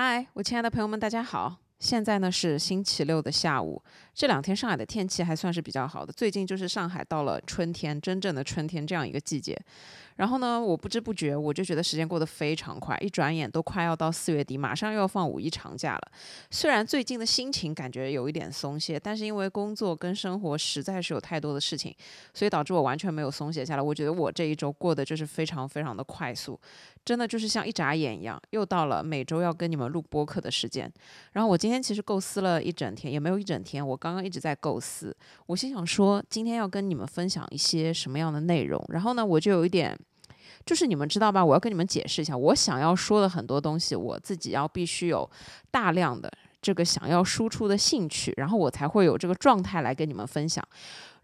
嗨，我亲爱的朋友们，大家好！现在呢是星期六的下午，这两天上海的天气还算是比较好的。最近就是上海到了春天，真正的春天这样一个季节。然后呢，我不知不觉我就觉得时间过得非常快，一转眼都快要到四月底，马上又要放五一长假了。虽然最近的心情感觉有一点松懈，但是因为工作跟生活实在是有太多的事情，所以导致我完全没有松懈下来。我觉得我这一周过得就是非常非常的快速，真的就是像一眨眼一样，又到了每周要跟你们录播客的时间。然后我今天其实构思了一整天，也没有一整天，我刚刚一直在构思。我心想说，今天要跟你们分享一些什么样的内容？然后呢，我就有一点。就是你们知道吧？我要跟你们解释一下，我想要说的很多东西，我自己要必须有大量的这个想要输出的兴趣，然后我才会有这个状态来跟你们分享。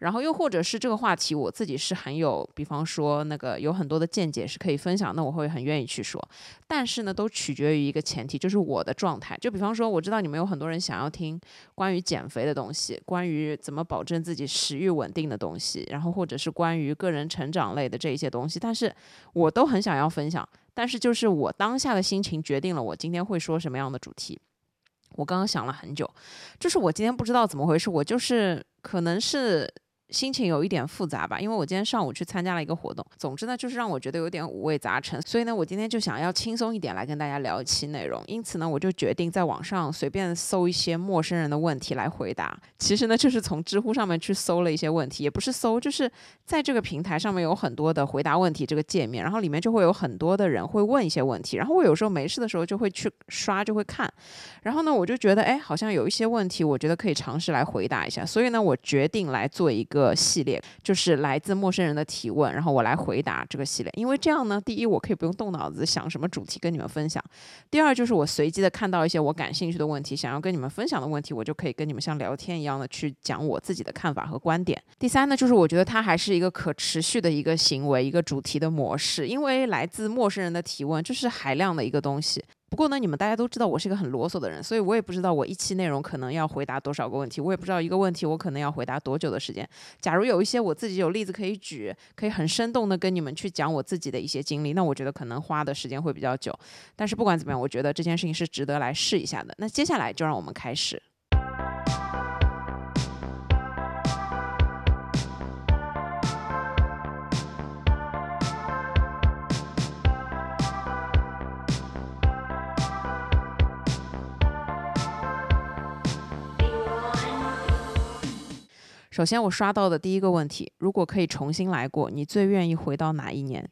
然后又或者是这个话题，我自己是很有，比方说那个有很多的见解是可以分享，那我会很愿意去说。但是呢，都取决于一个前提，就是我的状态。就比方说，我知道你们有很多人想要听关于减肥的东西，关于怎么保证自己食欲稳定的东西，然后或者是关于个人成长类的这一些东西，但是我都很想要分享。但是就是我当下的心情决定了我今天会说什么样的主题。我刚刚想了很久，就是我今天不知道怎么回事，我就是可能是。心情有一点复杂吧，因为我今天上午去参加了一个活动。总之呢，就是让我觉得有点五味杂陈。所以呢，我今天就想要轻松一点来跟大家聊一期内容。因此呢，我就决定在网上随便搜一些陌生人的问题来回答。其实呢，就是从知乎上面去搜了一些问题，也不是搜，就是在这个平台上面有很多的回答问题这个界面，然后里面就会有很多的人会问一些问题。然后我有时候没事的时候就会去刷，就会看。然后呢，我就觉得，哎，好像有一些问题，我觉得可以尝试来回答一下。所以呢，我决定来做一个。个系列就是来自陌生人的提问，然后我来回答这个系列。因为这样呢，第一我可以不用动脑子想什么主题跟你们分享；第二就是我随机的看到一些我感兴趣的问题，想要跟你们分享的问题，我就可以跟你们像聊天一样的去讲我自己的看法和观点。第三呢，就是我觉得它还是一个可持续的一个行为，一个主题的模式，因为来自陌生人的提问，这是海量的一个东西。不过呢，你们大家都知道我是一个很啰嗦的人，所以我也不知道我一期内容可能要回答多少个问题，我也不知道一个问题我可能要回答多久的时间。假如有一些我自己有例子可以举，可以很生动的跟你们去讲我自己的一些经历，那我觉得可能花的时间会比较久。但是不管怎么样，我觉得这件事情是值得来试一下的。那接下来就让我们开始。首先，我刷到的第一个问题：如果可以重新来过，你最愿意回到哪一年？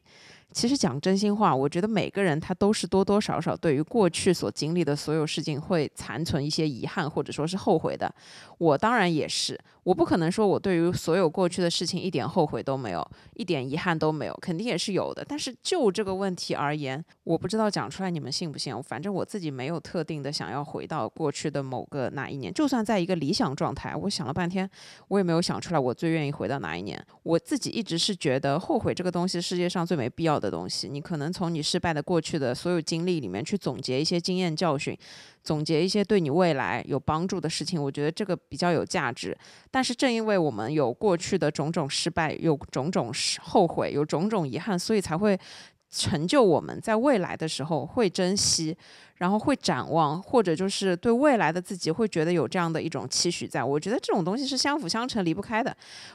其实讲真心话，我觉得每个人他都是多多少少对于过去所经历的所有事情会残存一些遗憾或者说是后悔的。我当然也是，我不可能说我对于所有过去的事情一点后悔都没有，一点遗憾都没有，肯定也是有的。但是就这个问题而言，我不知道讲出来你们信不信。反正我自己没有特定的想要回到过去的某个哪一年，就算在一个理想状态，我想了半天，我也没有想出来我最愿意回到哪一年。我自己一直是觉得后悔这个东西，世界上最没必要。的东西，你可能从你失败的过去的所有经历里面去总结一些经验教训，总结一些对你未来有帮助的事情，我觉得这个比较有价值。但是正因为我们有过去的种种失败，有种种后悔，有种种遗憾，所以才会成就我们在未来的时候会珍惜。然后会展望，或者就是对未来的自己会觉得有这样的一种期许，在我觉得这种东西是相辅相成、离不开的。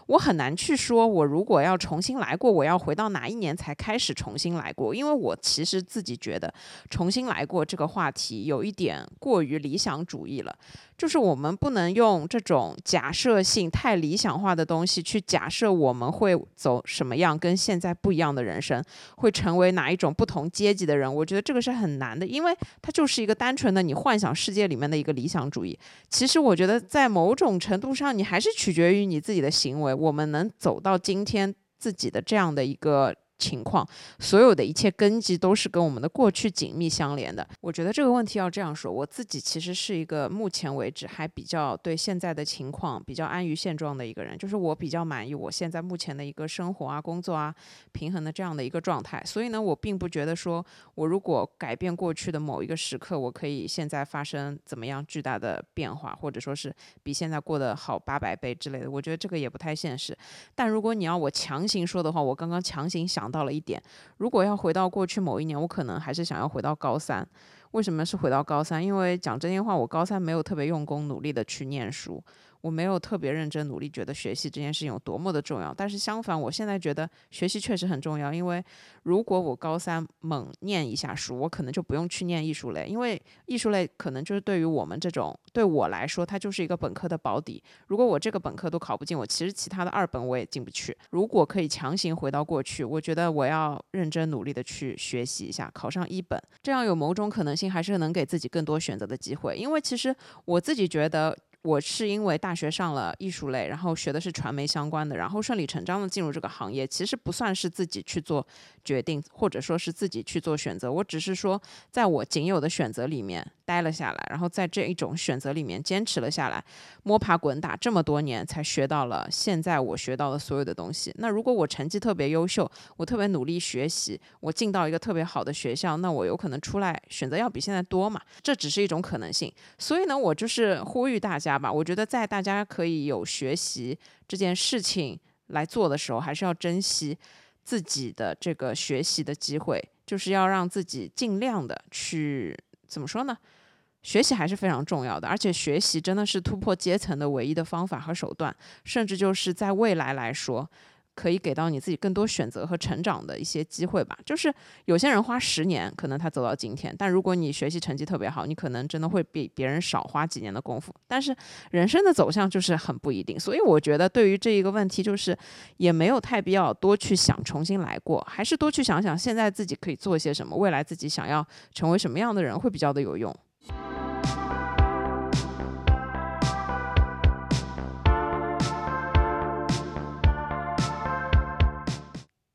我很难去说，我如果要重新来过，我要回到哪一年才开始重新来过？因为我其实自己觉得，重新来过这个话题有一点过于理想主义了。就是我们不能用这种假设性、太理想化的东西去假设我们会走什么样跟现在不一样的人生，会成为哪一种不同阶级的人。我觉得这个是很难的，因为它。就是一个单纯的你幻想世界里面的一个理想主义。其实我觉得在某种程度上，你还是取决于你自己的行为。我们能走到今天自己的这样的一个。情况，所有的一切根基都是跟我们的过去紧密相连的。我觉得这个问题要这样说，我自己其实是一个目前为止还比较对现在的情况比较安于现状的一个人，就是我比较满意我现在目前的一个生活啊、工作啊平衡的这样的一个状态。所以呢，我并不觉得说我如果改变过去的某一个时刻，我可以现在发生怎么样巨大的变化，或者说是比现在过得好八百倍之类的。我觉得这个也不太现实。但如果你要我强行说的话，我刚刚强行想。到了一点，如果要回到过去某一年，我可能还是想要回到高三。为什么是回到高三？因为讲真心话，我高三没有特别用功努力的去念书。我没有特别认真努力，觉得学习这件事情有多么的重要。但是相反，我现在觉得学习确实很重要。因为如果我高三猛念一下书，我可能就不用去念艺术类，因为艺术类可能就是对于我们这种对我来说，它就是一个本科的保底。如果我这个本科都考不进，我其实其他的二本我也进不去。如果可以强行回到过去，我觉得我要认真努力的去学习一下，考上一本，这样有某种可能性还是能给自己更多选择的机会。因为其实我自己觉得。我是因为大学上了艺术类，然后学的是传媒相关的，然后顺理成章的进入这个行业，其实不算是自己去做决定，或者说是自己去做选择。我只是说，在我仅有的选择里面待了下来，然后在这一种选择里面坚持了下来，摸爬滚打这么多年，才学到了现在我学到的所有的东西。那如果我成绩特别优秀，我特别努力学习，我进到一个特别好的学校，那我有可能出来选择要比现在多嘛？这只是一种可能性。所以呢，我就是呼吁大家。吧，我觉得在大家可以有学习这件事情来做的时候，还是要珍惜自己的这个学习的机会，就是要让自己尽量的去怎么说呢？学习还是非常重要的，而且学习真的是突破阶层的唯一的方法和手段，甚至就是在未来来说。可以给到你自己更多选择和成长的一些机会吧。就是有些人花十年，可能他走到今天；但如果你学习成绩特别好，你可能真的会比别人少花几年的功夫。但是人生的走向就是很不一定，所以我觉得对于这一个问题，就是也没有太必要多去想重新来过，还是多去想想现在自己可以做些什么，未来自己想要成为什么样的人会比较的有用。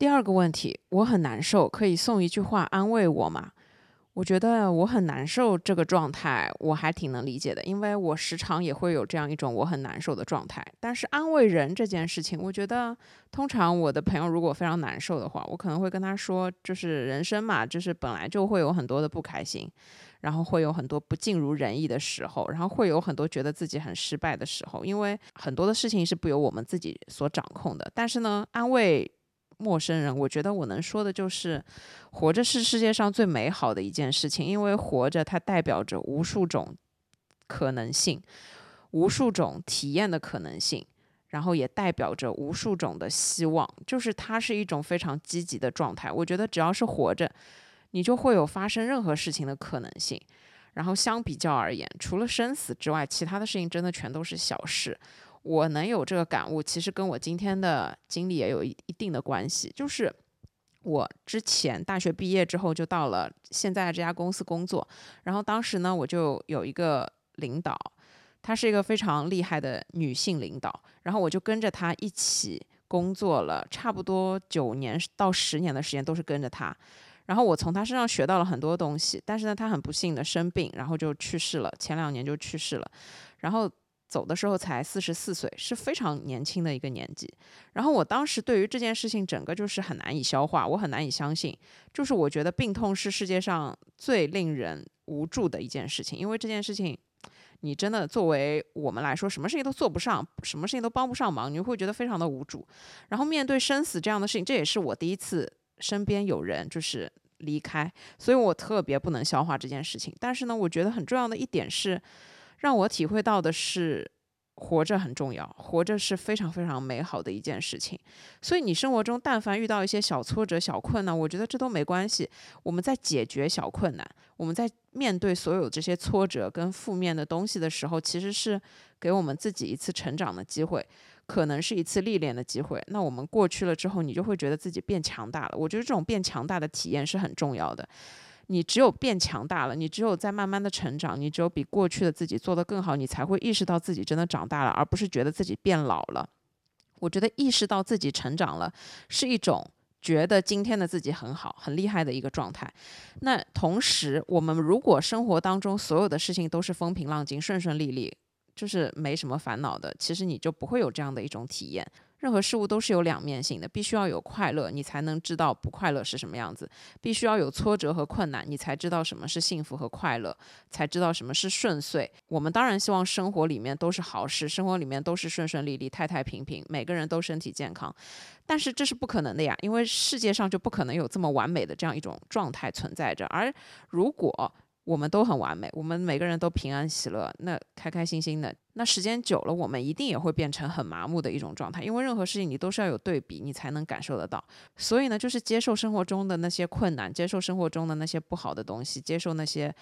第二个问题，我很难受，可以送一句话安慰我吗？我觉得我很难受这个状态，我还挺能理解的，因为我时常也会有这样一种我很难受的状态。但是安慰人这件事情，我觉得通常我的朋友如果非常难受的话，我可能会跟他说，就是人生嘛，就是本来就会有很多的不开心，然后会有很多不尽如人意的时候，然后会有很多觉得自己很失败的时候，因为很多的事情是不由我们自己所掌控的。但是呢，安慰。陌生人，我觉得我能说的就是，活着是世界上最美好的一件事情，因为活着它代表着无数种可能性，无数种体验的可能性，然后也代表着无数种的希望，就是它是一种非常积极的状态。我觉得只要是活着，你就会有发生任何事情的可能性。然后相比较而言，除了生死之外，其他的事情真的全都是小事。我能有这个感悟，其实跟我今天的经历也有一一定的关系。就是我之前大学毕业之后就到了现在这家公司工作，然后当时呢，我就有一个领导，她是一个非常厉害的女性领导，然后我就跟着她一起工作了差不多九年到十年的时间，都是跟着她。然后我从她身上学到了很多东西，但是呢，她很不幸的生病，然后就去世了，前两年就去世了，然后。走的时候才四十四岁，是非常年轻的一个年纪。然后我当时对于这件事情，整个就是很难以消化，我很难以相信。就是我觉得病痛是世界上最令人无助的一件事情，因为这件事情，你真的作为我们来说，什么事情都做不上，什么事情都帮不上忙，你会觉得非常的无助。然后面对生死这样的事情，这也是我第一次身边有人就是离开，所以我特别不能消化这件事情。但是呢，我觉得很重要的一点是。让我体会到的是，活着很重要，活着是非常非常美好的一件事情。所以你生活中但凡遇到一些小挫折、小困难，我觉得这都没关系。我们在解决小困难，我们在面对所有这些挫折跟负面的东西的时候，其实是给我们自己一次成长的机会，可能是一次历练的机会。那我们过去了之后，你就会觉得自己变强大了。我觉得这种变强大的体验是很重要的。你只有变强大了，你只有在慢慢的成长，你只有比过去的自己做得更好，你才会意识到自己真的长大了，而不是觉得自己变老了。我觉得意识到自己成长了，是一种觉得今天的自己很好、很厉害的一个状态。那同时，我们如果生活当中所有的事情都是风平浪静、顺顺利利，就是没什么烦恼的，其实你就不会有这样的一种体验。任何事物都是有两面性的，必须要有快乐，你才能知道不快乐是什么样子；必须要有挫折和困难，你才知道什么是幸福和快乐，才知道什么是顺遂。我们当然希望生活里面都是好事，生活里面都是顺顺利利、太太平平，每个人都身体健康。但是这是不可能的呀，因为世界上就不可能有这么完美的这样一种状态存在着。而如果我们都很完美，我们每个人都平安喜乐，那开开心心的。那时间久了，我们一定也会变成很麻木的一种状态。因为任何事情你都是要有对比，你才能感受得到。所以呢，就是接受生活中的那些困难，接受生活中的那些不好的东西，接受那些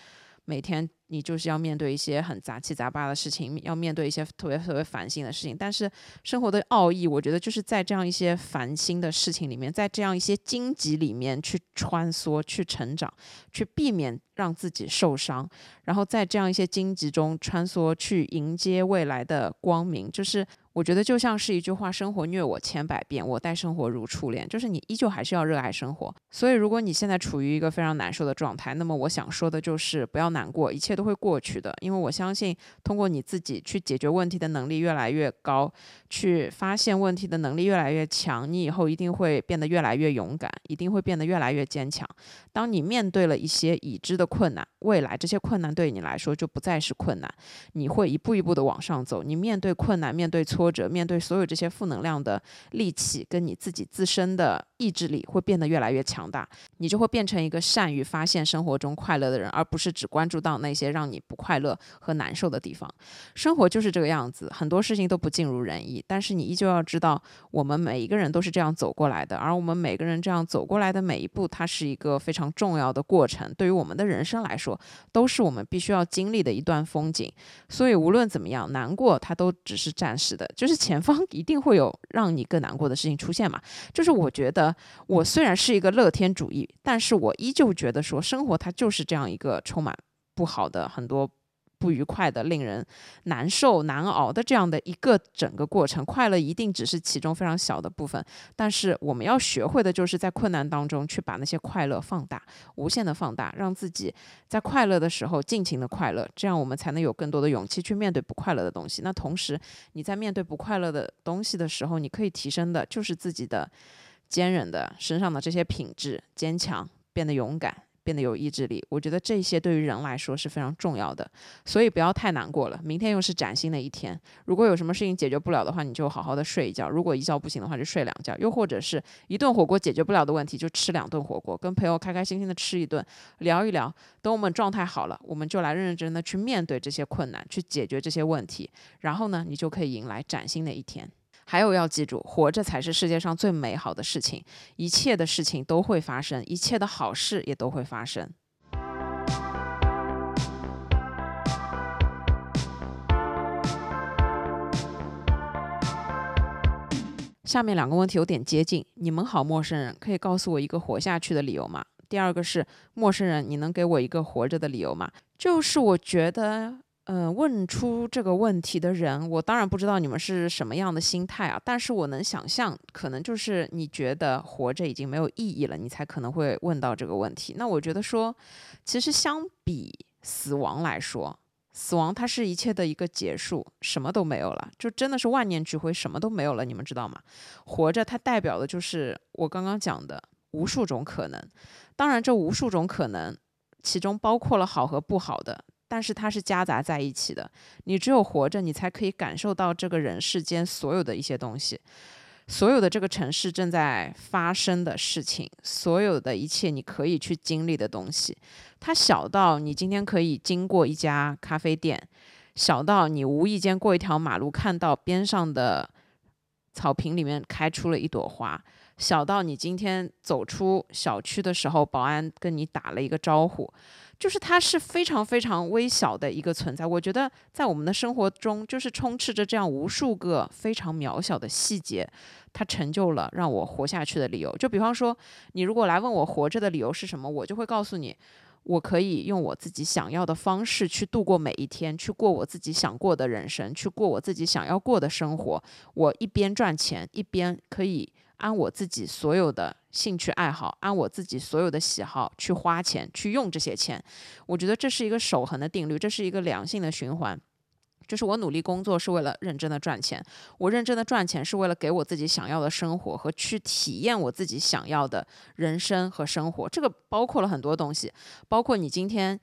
每天。你就是要面对一些很杂七杂八的事情，要面对一些特别特别烦心的事情。但是生活的奥义，我觉得就是在这样一些烦心的事情里面，在这样一些荆棘里面去穿梭、去成长、去避免让自己受伤，然后在这样一些荆棘中穿梭，去迎接未来的光明。就是我觉得就像是一句话：“生活虐我千百遍，我待生活如初恋。”就是你依旧还是要热爱生活。所以如果你现在处于一个非常难受的状态，那么我想说的就是不要难过，一切都。会过去的，因为我相信，通过你自己去解决问题的能力越来越高，去发现问题的能力越来越强，你以后一定会变得越来越勇敢，一定会变得越来越坚强。当你面对了一些已知的困难，未来这些困难对你来说就不再是困难，你会一步一步的往上走。你面对困难，面对挫折，面对所有这些负能量的力气，跟你自己自身的意志力会变得越来越强大，你就会变成一个善于发现生活中快乐的人，而不是只关注到那些。让你不快乐和难受的地方，生活就是这个样子，很多事情都不尽如人意。但是你依旧要知道，我们每一个人都是这样走过来的，而我们每个人这样走过来的每一步，它是一个非常重要的过程。对于我们的人生来说，都是我们必须要经历的一段风景。所以无论怎么样，难过它都只是暂时的，就是前方一定会有让你更难过的事情出现嘛。就是我觉得，我虽然是一个乐天主义，但是我依旧觉得说，生活它就是这样一个充满。不好的很多不愉快的、令人难受难熬的这样的一个整个过程，快乐一定只是其中非常小的部分。但是我们要学会的就是在困难当中去把那些快乐放大，无限的放大，让自己在快乐的时候尽情的快乐，这样我们才能有更多的勇气去面对不快乐的东西。那同时你在面对不快乐的东西的时候，你可以提升的就是自己的坚韧的身上的这些品质，坚强，变得勇敢。变得有意志力，我觉得这些对于人来说是非常重要的，所以不要太难过了。明天又是崭新的一天，如果有什么事情解决不了的话，你就好好的睡一觉；如果一觉不行的话，就睡两觉；又或者是一顿火锅解决不了的问题，就吃两顿火锅，跟朋友开开心心的吃一顿，聊一聊。等我们状态好了，我们就来认认真真的去面对这些困难，去解决这些问题，然后呢，你就可以迎来崭新的一天。还有要记住，活着才是世界上最美好的事情。一切的事情都会发生，一切的好事也都会发生。下面两个问题有点接近。你们好，陌生人，可以告诉我一个活下去的理由吗？第二个是，陌生人，你能给我一个活着的理由吗？就是我觉得。嗯，问出这个问题的人，我当然不知道你们是什么样的心态啊。但是我能想象，可能就是你觉得活着已经没有意义了，你才可能会问到这个问题。那我觉得说，其实相比死亡来说，死亡它是一切的一个结束，什么都没有了，就真的是万念俱灰，什么都没有了。你们知道吗？活着它代表的就是我刚刚讲的无数种可能。当然，这无数种可能，其中包括了好和不好的。但是它是夹杂在一起的，你只有活着，你才可以感受到这个人世间所有的一些东西，所有的这个城市正在发生的事情，所有的一切你可以去经历的东西。它小到你今天可以经过一家咖啡店，小到你无意间过一条马路看到边上的草坪里面开出了一朵花，小到你今天走出小区的时候，保安跟你打了一个招呼。就是它是非常非常微小的一个存在，我觉得在我们的生活中，就是充斥着这样无数个非常渺小的细节，它成就了让我活下去的理由。就比方说，你如果来问我活着的理由是什么，我就会告诉你，我可以用我自己想要的方式去度过每一天，去过我自己想过的人生，去过我自己想要过的生活。我一边赚钱，一边可以。按我自己所有的兴趣爱好，按我自己所有的喜好去花钱，去用这些钱，我觉得这是一个守恒的定律，这是一个良性的循环。就是我努力工作是为了认真的赚钱，我认真的赚钱是为了给我自己想要的生活和去体验我自己想要的人生和生活。这个包括了很多东西，包括你今天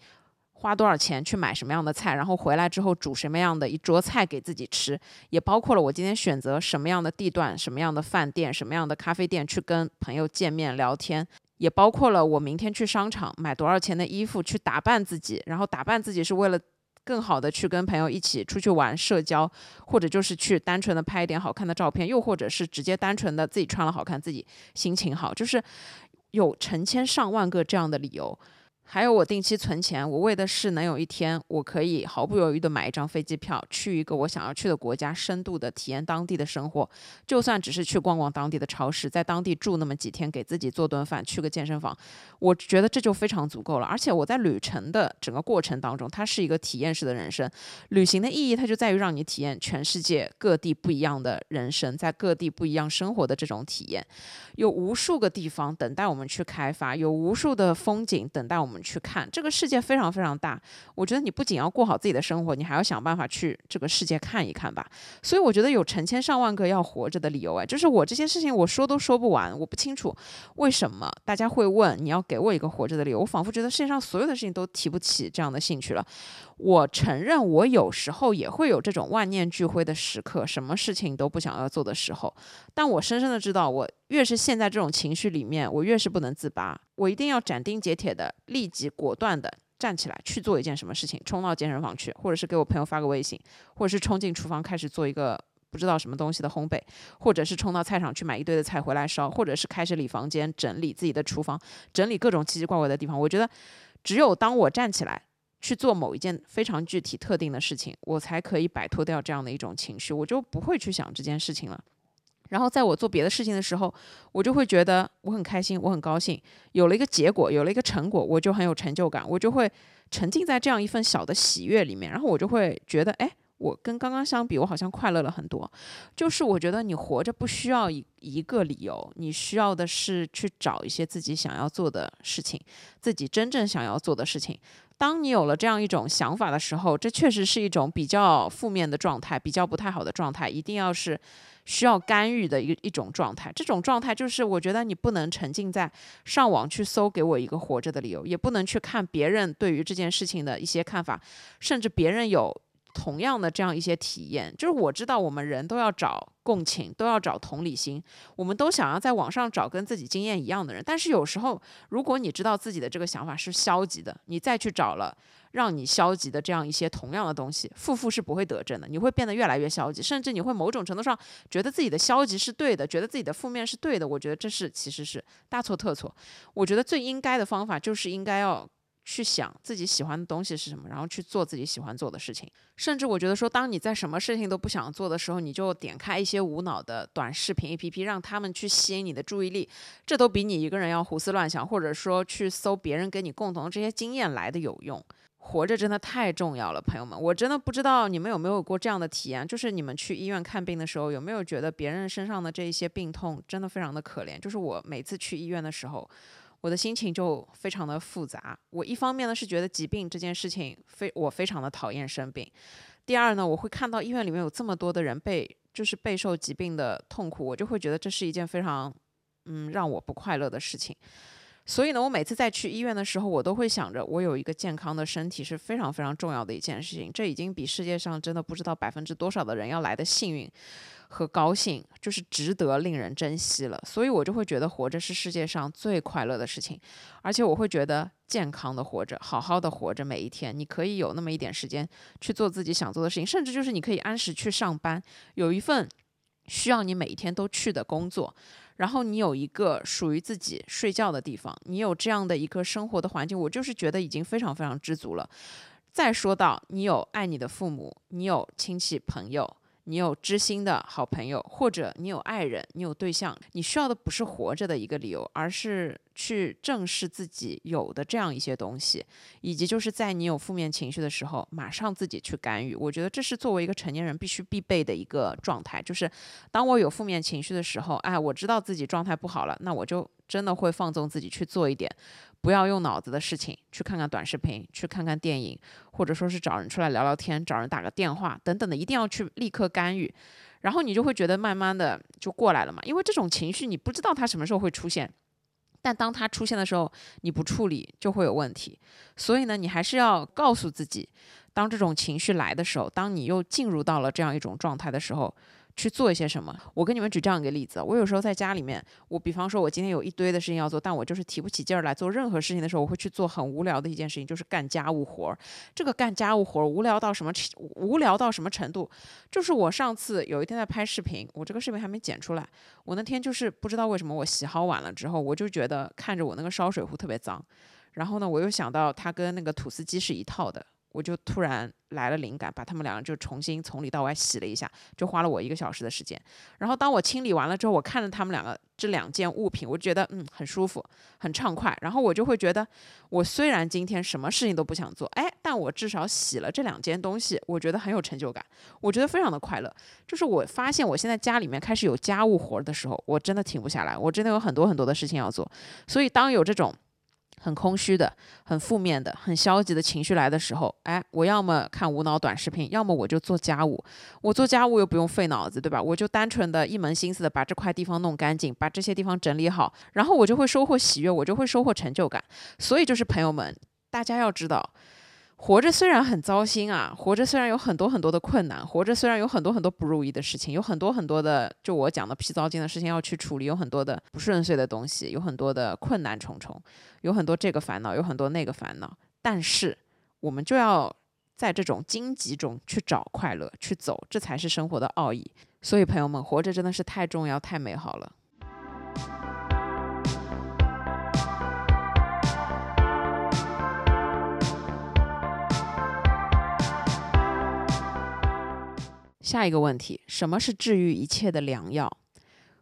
花多少钱去买什么样的菜，然后回来之后煮什么样的一桌菜给自己吃，也包括了我今天选择什么样的地段、什么样的饭店、什么样的咖啡店去跟朋友见面聊天，也包括了我明天去商场买多少钱的衣服去打扮自己，然后打扮自己是为了。更好的去跟朋友一起出去玩、社交，或者就是去单纯的拍一点好看的照片，又或者是直接单纯的自己穿了好看，自己心情好，就是有成千上万个这样的理由。还有我定期存钱，我为的是能有一天我可以毫不犹豫的买一张飞机票，去一个我想要去的国家，深度的体验当地的生活。就算只是去逛逛当地的超市，在当地住那么几天，给自己做顿饭，去个健身房，我觉得这就非常足够了。而且我在旅程的整个过程当中，它是一个体验式的人生。旅行的意义，它就在于让你体验全世界各地不一样的人生，在各地不一样生活的这种体验。有无数个地方等待我们去开发，有无数的风景等待我们。去看这个世界非常非常大，我觉得你不仅要过好自己的生活，你还要想办法去这个世界看一看吧。所以我觉得有成千上万个要活着的理由哎，就是我这些事情我说都说不完，我不清楚为什么大家会问你要给我一个活着的理由。我仿佛觉得世界上所有的事情都提不起这样的兴趣了。我承认我有时候也会有这种万念俱灰的时刻，什么事情都不想要做的时候，但我深深的知道我。越是陷在这种情绪里面，我越是不能自拔。我一定要斩钉截铁的、立即果断的站起来去做一件什么事情，冲到健身房去，或者是给我朋友发个微信，或者是冲进厨房开始做一个不知道什么东西的烘焙，或者是冲到菜场去买一堆的菜回来烧，或者是开始理房间、整理自己的厨房、整理各种奇奇怪怪的地方。我觉得，只有当我站起来去做某一件非常具体、特定的事情，我才可以摆脱掉这样的一种情绪，我就不会去想这件事情了。然后在我做别的事情的时候，我就会觉得我很开心，我很高兴，有了一个结果，有了一个成果，我就很有成就感，我就会沉浸在这样一份小的喜悦里面，然后我就会觉得，哎，我跟刚刚相比，我好像快乐了很多。就是我觉得你活着不需要一一个理由，你需要的是去找一些自己想要做的事情，自己真正想要做的事情。当你有了这样一种想法的时候，这确实是一种比较负面的状态，比较不太好的状态，一定要是。需要干预的一一种状态，这种状态就是我觉得你不能沉浸在上网去搜给我一个活着的理由，也不能去看别人对于这件事情的一些看法，甚至别人有同样的这样一些体验。就是我知道我们人都要找共情，都要找同理心，我们都想要在网上找跟自己经验一样的人，但是有时候如果你知道自己的这个想法是消极的，你再去找了。让你消极的这样一些同样的东西，负负是不会得正的，你会变得越来越消极，甚至你会某种程度上觉得自己的消极是对的，觉得自己的负面是对的。我觉得这是其实是大错特错。我觉得最应该的方法就是应该要去想自己喜欢的东西是什么，然后去做自己喜欢做的事情。甚至我觉得说，当你在什么事情都不想做的时候，你就点开一些无脑的短视频 APP，让他们去吸引你的注意力，这都比你一个人要胡思乱想，或者说去搜别人跟你共同的这些经验来的有用。活着真的太重要了，朋友们，我真的不知道你们有没有过这样的体验，就是你们去医院看病的时候，有没有觉得别人身上的这一些病痛真的非常的可怜？就是我每次去医院的时候，我的心情就非常的复杂。我一方面呢是觉得疾病这件事情非我非常的讨厌生病，第二呢，我会看到医院里面有这么多的人被就是备受疾病的痛苦，我就会觉得这是一件非常嗯让我不快乐的事情。所以呢，我每次在去医院的时候，我都会想着，我有一个健康的身体是非常非常重要的一件事情。这已经比世界上真的不知道百分之多少的人要来的幸运和高兴，就是值得令人珍惜了。所以我就会觉得活着是世界上最快乐的事情，而且我会觉得健康的活着，好好的活着，每一天你可以有那么一点时间去做自己想做的事情，甚至就是你可以按时去上班，有一份需要你每一天都去的工作。然后你有一个属于自己睡觉的地方，你有这样的一个生活的环境，我就是觉得已经非常非常知足了。再说到你有爱你的父母，你有亲戚朋友，你有知心的好朋友，或者你有爱人，你有对象，你需要的不是活着的一个理由，而是去正视自己有的这样一些东西，以及就是在你有负面情绪的时候，马上自己去干预。我觉得这是作为一个成年人必须必备的一个状态。就是当我有负面情绪的时候，哎，我知道自己状态不好了，那我就真的会放纵自己去做一点不要用脑子的事情，去看看短视频，去看看电影，或者说是找人出来聊聊天，找人打个电话等等的，一定要去立刻干预。然后你就会觉得慢慢的就过来了嘛，因为这种情绪你不知道它什么时候会出现。但当它出现的时候，你不处理就会有问题。所以呢，你还是要告诉自己，当这种情绪来的时候，当你又进入到了这样一种状态的时候。去做一些什么？我跟你们举这样一个例子：我有时候在家里面，我比方说，我今天有一堆的事情要做，但我就是提不起劲儿来做任何事情的时候，我会去做很无聊的一件事情，就是干家务活儿。这个干家务活儿无聊到什么无聊到什么程度？就是我上次有一天在拍视频，我这个视频还没剪出来。我那天就是不知道为什么我洗好碗了之后，我就觉得看着我那个烧水壶特别脏，然后呢，我又想到它跟那个吐司机是一套的。我就突然来了灵感，把他们两个就重新从里到外洗了一下，就花了我一个小时的时间。然后当我清理完了之后，我看着他们两个这两件物品，我觉得嗯很舒服，很畅快。然后我就会觉得，我虽然今天什么事情都不想做，哎，但我至少洗了这两件东西，我觉得很有成就感，我觉得非常的快乐。就是我发现我现在家里面开始有家务活的时候，我真的停不下来，我真的有很多很多的事情要做。所以当有这种。很空虚的、很负面的、很消极的情绪来的时候，哎，我要么看无脑短视频，要么我就做家务。我做家务又不用费脑子，对吧？我就单纯的一门心思的把这块地方弄干净，把这些地方整理好，然后我就会收获喜悦，我就会收获成就感。所以就是朋友们，大家要知道。活着虽然很糟心啊，活着虽然有很多很多的困难，活着虽然有很多很多不如意的事情，有很多很多的就我讲的皮糟心的事情要去处理，有很多的不顺遂的东西，有很多的困难重重，有很多这个烦恼，有很多那个烦恼，但是我们就要在这种荆棘中去找快乐，去走，这才是生活的奥义。所以朋友们，活着真的是太重要，太美好了。下一个问题，什么是治愈一切的良药？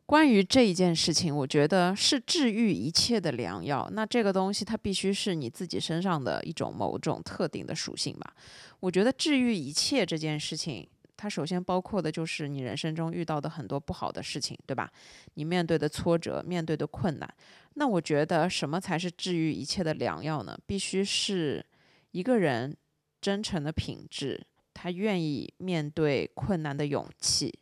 关于这一件事情，我觉得是治愈一切的良药。那这个东西它必须是你自己身上的一种某种特定的属性吧？我觉得治愈一切这件事情，它首先包括的就是你人生中遇到的很多不好的事情，对吧？你面对的挫折，面对的困难。那我觉得什么才是治愈一切的良药呢？必须是一个人真诚的品质。他愿意面对困难的勇气，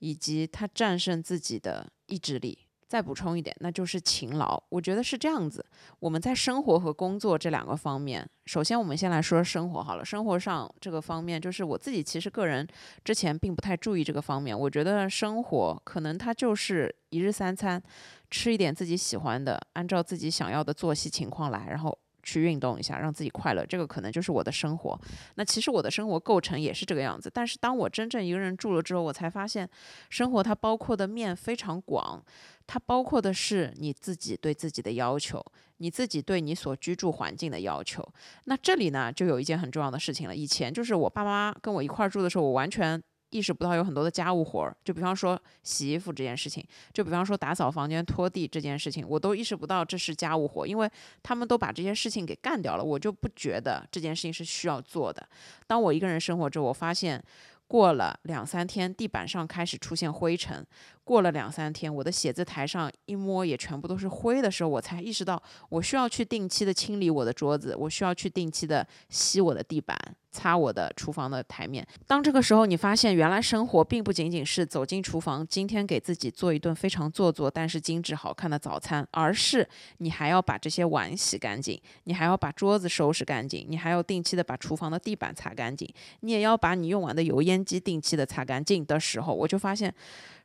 以及他战胜自己的意志力。再补充一点，那就是勤劳。我觉得是这样子。我们在生活和工作这两个方面，首先我们先来说生活好了。生活上这个方面，就是我自己其实个人之前并不太注意这个方面。我觉得生活可能它就是一日三餐，吃一点自己喜欢的，按照自己想要的作息情况来，然后。去运动一下，让自己快乐，这个可能就是我的生活。那其实我的生活构成也是这个样子。但是当我真正一个人住了之后，我才发现，生活它包括的面非常广，它包括的是你自己对自己的要求，你自己对你所居住环境的要求。那这里呢，就有一件很重要的事情了。以前就是我爸妈跟我一块儿住的时候，我完全。意识不到有很多的家务活儿，就比方说洗衣服这件事情，就比方说打扫房间、拖地这件事情，我都意识不到这是家务活，因为他们都把这些事情给干掉了，我就不觉得这件事情是需要做的。当我一个人生活之后，我发现过了两三天，地板上开始出现灰尘。过了两三天，我的写字台上一摸也全部都是灰的时候，我才意识到我需要去定期的清理我的桌子，我需要去定期的吸我的地板，擦我的厨房的台面。当这个时候，你发现原来生活并不仅仅是走进厨房，今天给自己做一顿非常做作但是精致好看的早餐，而是你还要把这些碗洗干净，你还要把桌子收拾干净，你还要定期的把厨房的地板擦干净，你也要把你用完的油烟机定期的擦干净的时候，我就发现。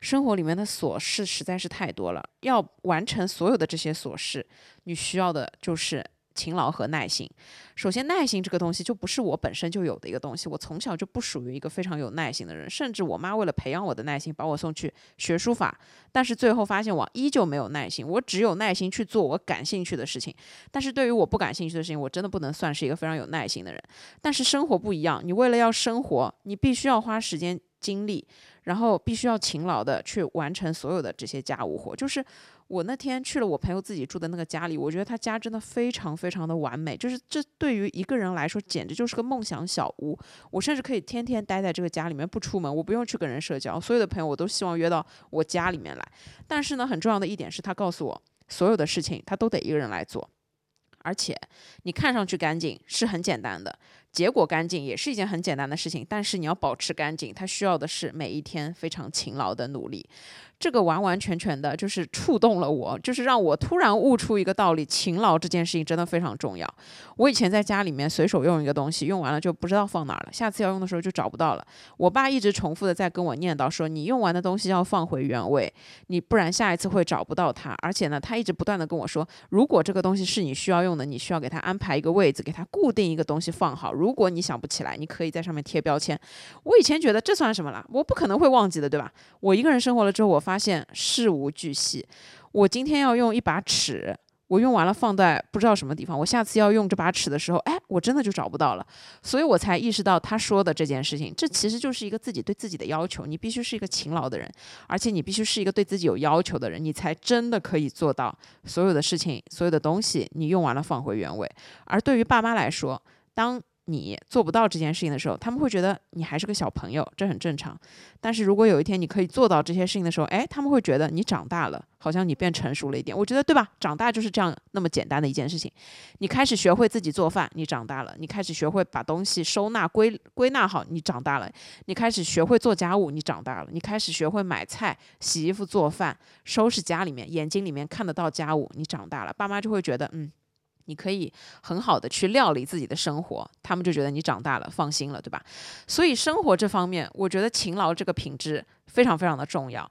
生活里面的琐事实在是太多了，要完成所有的这些琐事，你需要的就是勤劳和耐心。首先，耐心这个东西就不是我本身就有的一个东西，我从小就不属于一个非常有耐心的人，甚至我妈为了培养我的耐心，把我送去学书法，但是最后发现我依旧没有耐心，我只有耐心去做我感兴趣的事情，但是对于我不感兴趣的事情，我真的不能算是一个非常有耐心的人。但是生活不一样，你为了要生活，你必须要花时间精力。然后必须要勤劳的去完成所有的这些家务活，就是我那天去了我朋友自己住的那个家里，我觉得他家真的非常非常的完美，就是这对于一个人来说简直就是个梦想小屋。我甚至可以天天待在这个家里面不出门，我不用去跟人社交，所有的朋友我都希望约到我家里面来。但是呢，很重要的一点是他告诉我，所有的事情他都得一个人来做，而且你看上去干净是很简单的。结果干净也是一件很简单的事情，但是你要保持干净，它需要的是每一天非常勤劳的努力。这个完完全全的就是触动了我，就是让我突然悟出一个道理：勤劳这件事情真的非常重要。我以前在家里面随手用一个东西，用完了就不知道放哪儿了，下次要用的时候就找不到了。我爸一直重复的在跟我念叨说：“你用完的东西要放回原位，你不然下一次会找不到它。”而且呢，他一直不断的跟我说：“如果这个东西是你需要用的，你需要给它安排一个位置，给它固定一个东西放好。如果你想不起来，你可以在上面贴标签。”我以前觉得这算什么了？我不可能会忘记的，对吧？我一个人生活了之后，我发现事无巨细。我今天要用一把尺，我用完了放在不知道什么地方。我下次要用这把尺的时候，哎，我真的就找不到了。所以我才意识到他说的这件事情，这其实就是一个自己对自己的要求。你必须是一个勤劳的人，而且你必须是一个对自己有要求的人，你才真的可以做到所有的事情、所有的东西，你用完了放回原位。而对于爸妈来说，当你做不到这件事情的时候，他们会觉得你还是个小朋友，这很正常。但是如果有一天你可以做到这些事情的时候，哎，他们会觉得你长大了，好像你变成熟了一点。我觉得对吧？长大就是这样那么简单的一件事情。你开始学会自己做饭，你长大了；你开始学会把东西收纳归归纳好，你长大了；你开始学会做家务，你长大了；你开始学会买菜、洗衣服、做饭、收拾家里面，眼睛里面看得到家务，你长大了。爸妈就会觉得，嗯。你可以很好的去料理自己的生活，他们就觉得你长大了，放心了，对吧？所以生活这方面，我觉得勤劳这个品质非常非常的重要。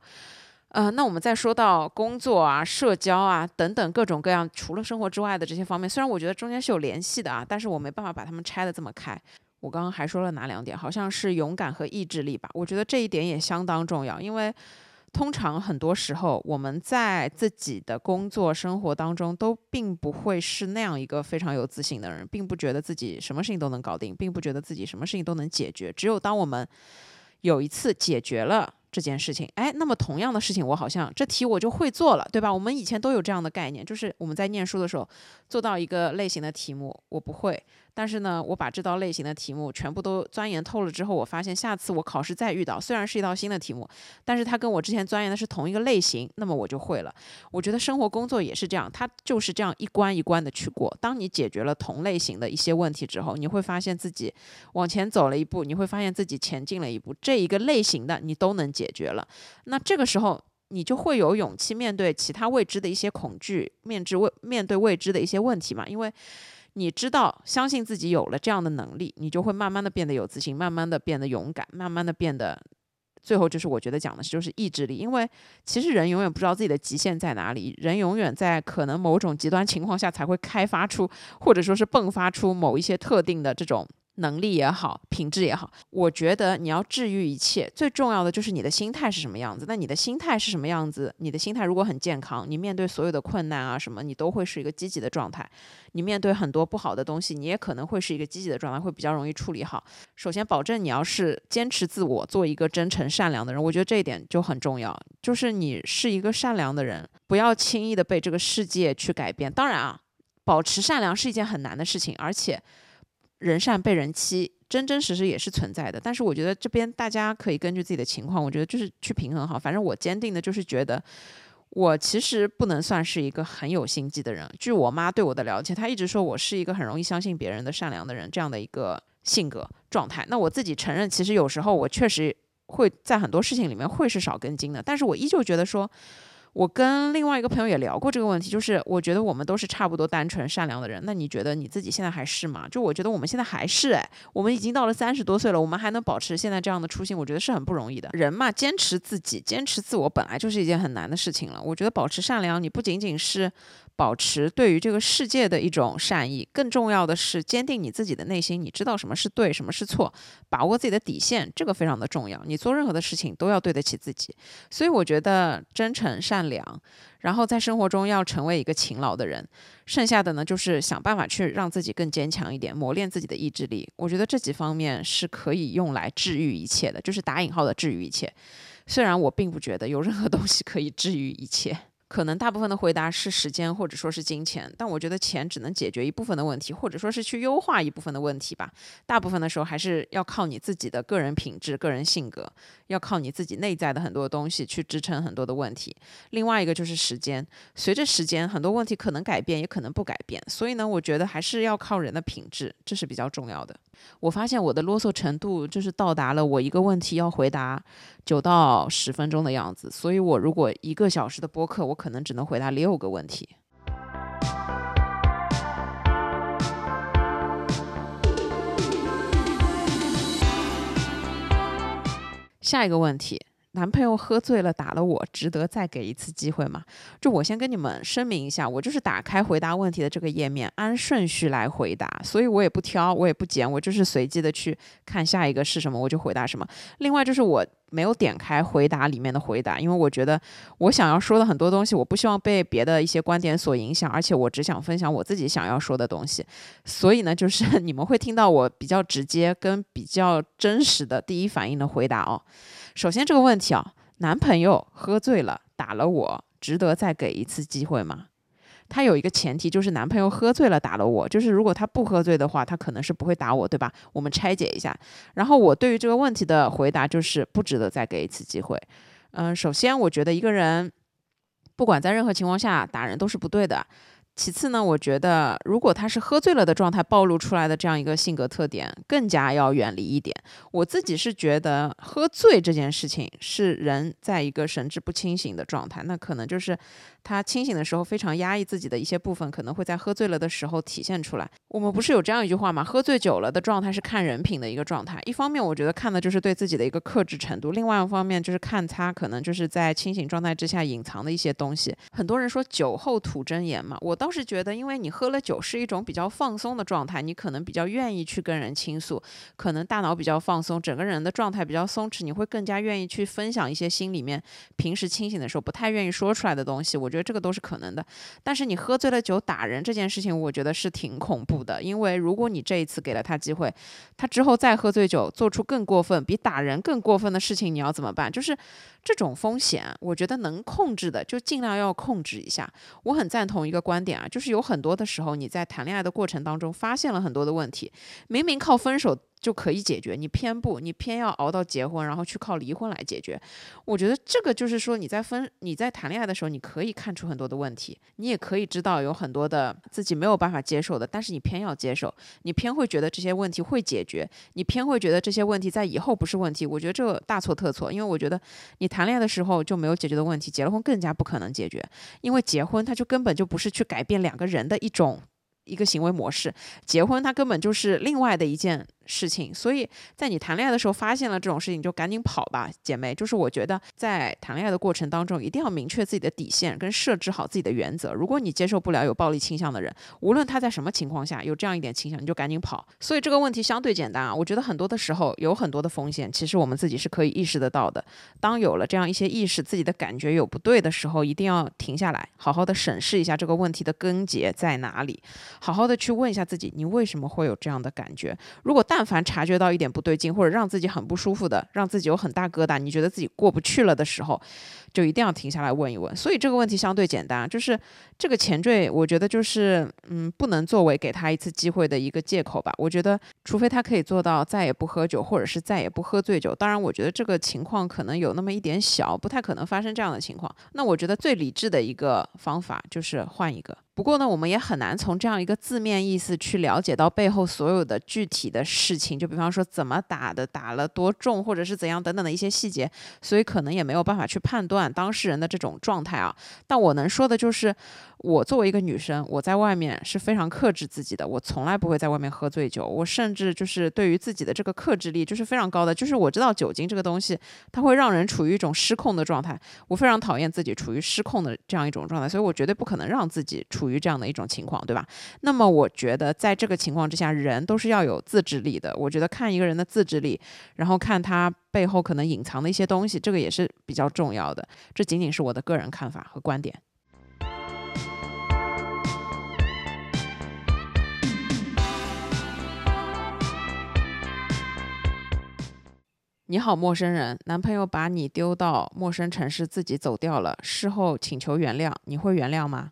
呃，那我们再说到工作啊、社交啊等等各种各样除了生活之外的这些方面，虽然我觉得中间是有联系的啊，但是我没办法把它们拆的这么开。我刚刚还说了哪两点？好像是勇敢和意志力吧？我觉得这一点也相当重要，因为。通常很多时候，我们在自己的工作生活当中，都并不会是那样一个非常有自信的人，并不觉得自己什么事情都能搞定，并不觉得自己什么事情都能解决。只有当我们有一次解决了。这件事情，哎，那么同样的事情，我好像这题我就会做了，对吧？我们以前都有这样的概念，就是我们在念书的时候，做到一个类型的题目，我不会，但是呢，我把这道类型的题目全部都钻研透了之后，我发现下次我考试再遇到，虽然是一道新的题目，但是它跟我之前钻研的是同一个类型，那么我就会了。我觉得生活工作也是这样，它就是这样一关一关的去过。当你解决了同类型的一些问题之后，你会发现自己往前走了一步，你会发现自己前进了一步，这一个类型的你都能解。决了，那这个时候你就会有勇气面对其他未知的一些恐惧，面对未面对未知的一些问题嘛？因为你知道，相信自己有了这样的能力，你就会慢慢的变得有自信，慢慢的变得勇敢，慢慢的变得，最后就是我觉得讲的就是意志力。因为其实人永远不知道自己的极限在哪里，人永远在可能某种极端情况下才会开发出，或者说是迸发出某一些特定的这种。能力也好，品质也好，我觉得你要治愈一切，最重要的就是你的心态是什么样子。那你的心态是什么样子？你的心态如果很健康，你面对所有的困难啊什么，你都会是一个积极的状态。你面对很多不好的东西，你也可能会是一个积极的状态，会比较容易处理好。首先，保证你要是坚持自我，做一个真诚善良的人，我觉得这一点就很重要。就是你是一个善良的人，不要轻易的被这个世界去改变。当然啊，保持善良是一件很难的事情，而且。人善被人欺，真真实实也是存在的。但是我觉得这边大家可以根据自己的情况，我觉得就是去平衡好。反正我坚定的就是觉得，我其实不能算是一个很有心机的人。据我妈对我的了解，她一直说我是一个很容易相信别人的善良的人，这样的一个性格状态。那我自己承认，其实有时候我确实会在很多事情里面会是少根筋的，但是我依旧觉得说。我跟另外一个朋友也聊过这个问题，就是我觉得我们都是差不多单纯善良的人。那你觉得你自己现在还是吗？就我觉得我们现在还是哎，我们已经到了三十多岁了，我们还能保持现在这样的初心，我觉得是很不容易的。人嘛，坚持自己，坚持自我，本来就是一件很难的事情了。我觉得保持善良，你不仅仅是。保持对于这个世界的一种善意，更重要的是坚定你自己的内心。你知道什么是对，什么是错，把握自己的底线，这个非常的重要。你做任何的事情都要对得起自己。所以我觉得真诚、善良，然后在生活中要成为一个勤劳的人。剩下的呢，就是想办法去让自己更坚强一点，磨练自己的意志力。我觉得这几方面是可以用来治愈一切的，就是打引号的治愈一切。虽然我并不觉得有任何东西可以治愈一切。可能大部分的回答是时间或者说是金钱，但我觉得钱只能解决一部分的问题，或者说是去优化一部分的问题吧。大部分的时候还是要靠你自己的个人品质、个人性格，要靠你自己内在的很多东西去支撑很多的问题。另外一个就是时间，随着时间很多问题可能改变，也可能不改变。所以呢，我觉得还是要靠人的品质，这是比较重要的。我发现我的啰嗦程度就是到达了我一个问题要回答九到十分钟的样子，所以我如果一个小时的播客，我可能只能回答六个问题。下一个问题。男朋友喝醉了打了我，值得再给一次机会吗？就我先跟你们声明一下，我就是打开回答问题的这个页面，按顺序来回答，所以我也不挑，我也不剪，我就是随机的去看下一个是什么，我就回答什么。另外就是我没有点开回答里面的回答，因为我觉得我想要说的很多东西，我不希望被别的一些观点所影响，而且我只想分享我自己想要说的东西。所以呢，就是 你们会听到我比较直接跟比较真实的第一反应的回答哦。首先这个问题啊，男朋友喝醉了打了我，值得再给一次机会吗？他有一个前提，就是男朋友喝醉了打了我，就是如果他不喝醉的话，他可能是不会打我，对吧？我们拆解一下。然后我对于这个问题的回答就是不值得再给一次机会。嗯，首先我觉得一个人不管在任何情况下打人都是不对的。其次呢，我觉得如果他是喝醉了的状态暴露出来的这样一个性格特点，更加要远离一点。我自己是觉得喝醉这件事情是人在一个神志不清醒的状态，那可能就是他清醒的时候非常压抑自己的一些部分，可能会在喝醉了的时候体现出来。我们不是有这样一句话吗？喝醉酒了的状态是看人品的一个状态。一方面，我觉得看的就是对自己的一个克制程度；另外一方面，就是看他可能就是在清醒状态之下隐藏的一些东西。很多人说酒后吐真言嘛，我倒都是觉得，因为你喝了酒是一种比较放松的状态，你可能比较愿意去跟人倾诉，可能大脑比较放松，整个人的状态比较松弛，你会更加愿意去分享一些心里面平时清醒的时候不太愿意说出来的东西。我觉得这个都是可能的。但是你喝醉了酒打人这件事情，我觉得是挺恐怖的，因为如果你这一次给了他机会，他之后再喝醉酒做出更过分、比打人更过分的事情，你要怎么办？就是这种风险，我觉得能控制的就尽量要控制一下。我很赞同一个观点啊，就是有。很多的时候，你在谈恋爱的过程当中发现了很多的问题，明明靠分手。就可以解决，你偏不，你偏要熬到结婚，然后去靠离婚来解决。我觉得这个就是说，你在分你在谈恋爱的时候，你可以看出很多的问题，你也可以知道有很多的自己没有办法接受的，但是你偏要接受，你偏会觉得这些问题会解决，你偏会觉得这些问题在以后不是问题。我觉得这大错特错，因为我觉得你谈恋爱的时候就没有解决的问题，结了婚更加不可能解决，因为结婚它就根本就不是去改变两个人的一种一个行为模式，结婚它根本就是另外的一件。事情，所以在你谈恋爱的时候发现了这种事情，就赶紧跑吧，姐妹。就是我觉得在谈恋爱的过程当中，一定要明确自己的底线，跟设置好自己的原则。如果你接受不了有暴力倾向的人，无论他在什么情况下有这样一点倾向，你就赶紧跑。所以这个问题相对简单啊。我觉得很多的时候有很多的风险，其实我们自己是可以意识得到的。当有了这样一些意识，自己的感觉有不对的时候，一定要停下来，好好的审视一下这个问题的根结在哪里，好好的去问一下自己，你为什么会有这样的感觉？如果但凡察觉到一点不对劲，或者让自己很不舒服的，让自己有很大疙瘩，你觉得自己过不去了的时候，就一定要停下来问一问。所以这个问题相对简单，就是这个前缀，我觉得就是嗯，不能作为给他一次机会的一个借口吧。我觉得，除非他可以做到再也不喝酒，或者是再也不喝醉酒。当然，我觉得这个情况可能有那么一点小，不太可能发生这样的情况。那我觉得最理智的一个方法就是换一个。不过呢，我们也很难从这样一个字面意思去了解到背后所有的具体的事情，就比方说怎么打的，打了多重，或者是怎样等等的一些细节，所以可能也没有办法去判断当事人的这种状态啊。但我能说的就是。我作为一个女生，我在外面是非常克制自己的，我从来不会在外面喝醉酒。我甚至就是对于自己的这个克制力就是非常高的，就是我知道酒精这个东西，它会让人处于一种失控的状态。我非常讨厌自己处于失控的这样一种状态，所以我绝对不可能让自己处于这样的一种情况，对吧？那么我觉得在这个情况之下，人都是要有自制力的。我觉得看一个人的自制力，然后看他背后可能隐藏的一些东西，这个也是比较重要的。这仅仅是我的个人看法和观点。你好，陌生人，男朋友把你丢到陌生城市，自己走掉了，事后请求原谅，你会原谅吗？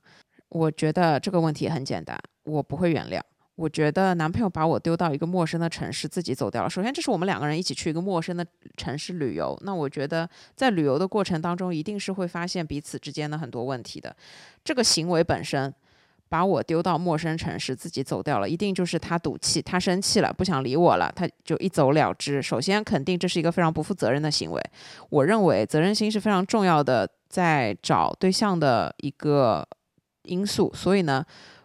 我觉得这个问题很简单，我不会原谅。我觉得男朋友把我丢到一个陌生的城市，自己走掉了。首先，这是我们两个人一起去一个陌生的城市旅游，那我觉得在旅游的过程当中，一定是会发现彼此之间的很多问题的。这个行为本身。把我丢到陌生城市，自己走掉了，一定就是他赌气，他生气了，不想理我了，他就一走了之。首先，肯定这是一个非常不负责任的行为。我认为责任心是非常重要的，在找对象的一个因素。所以呢，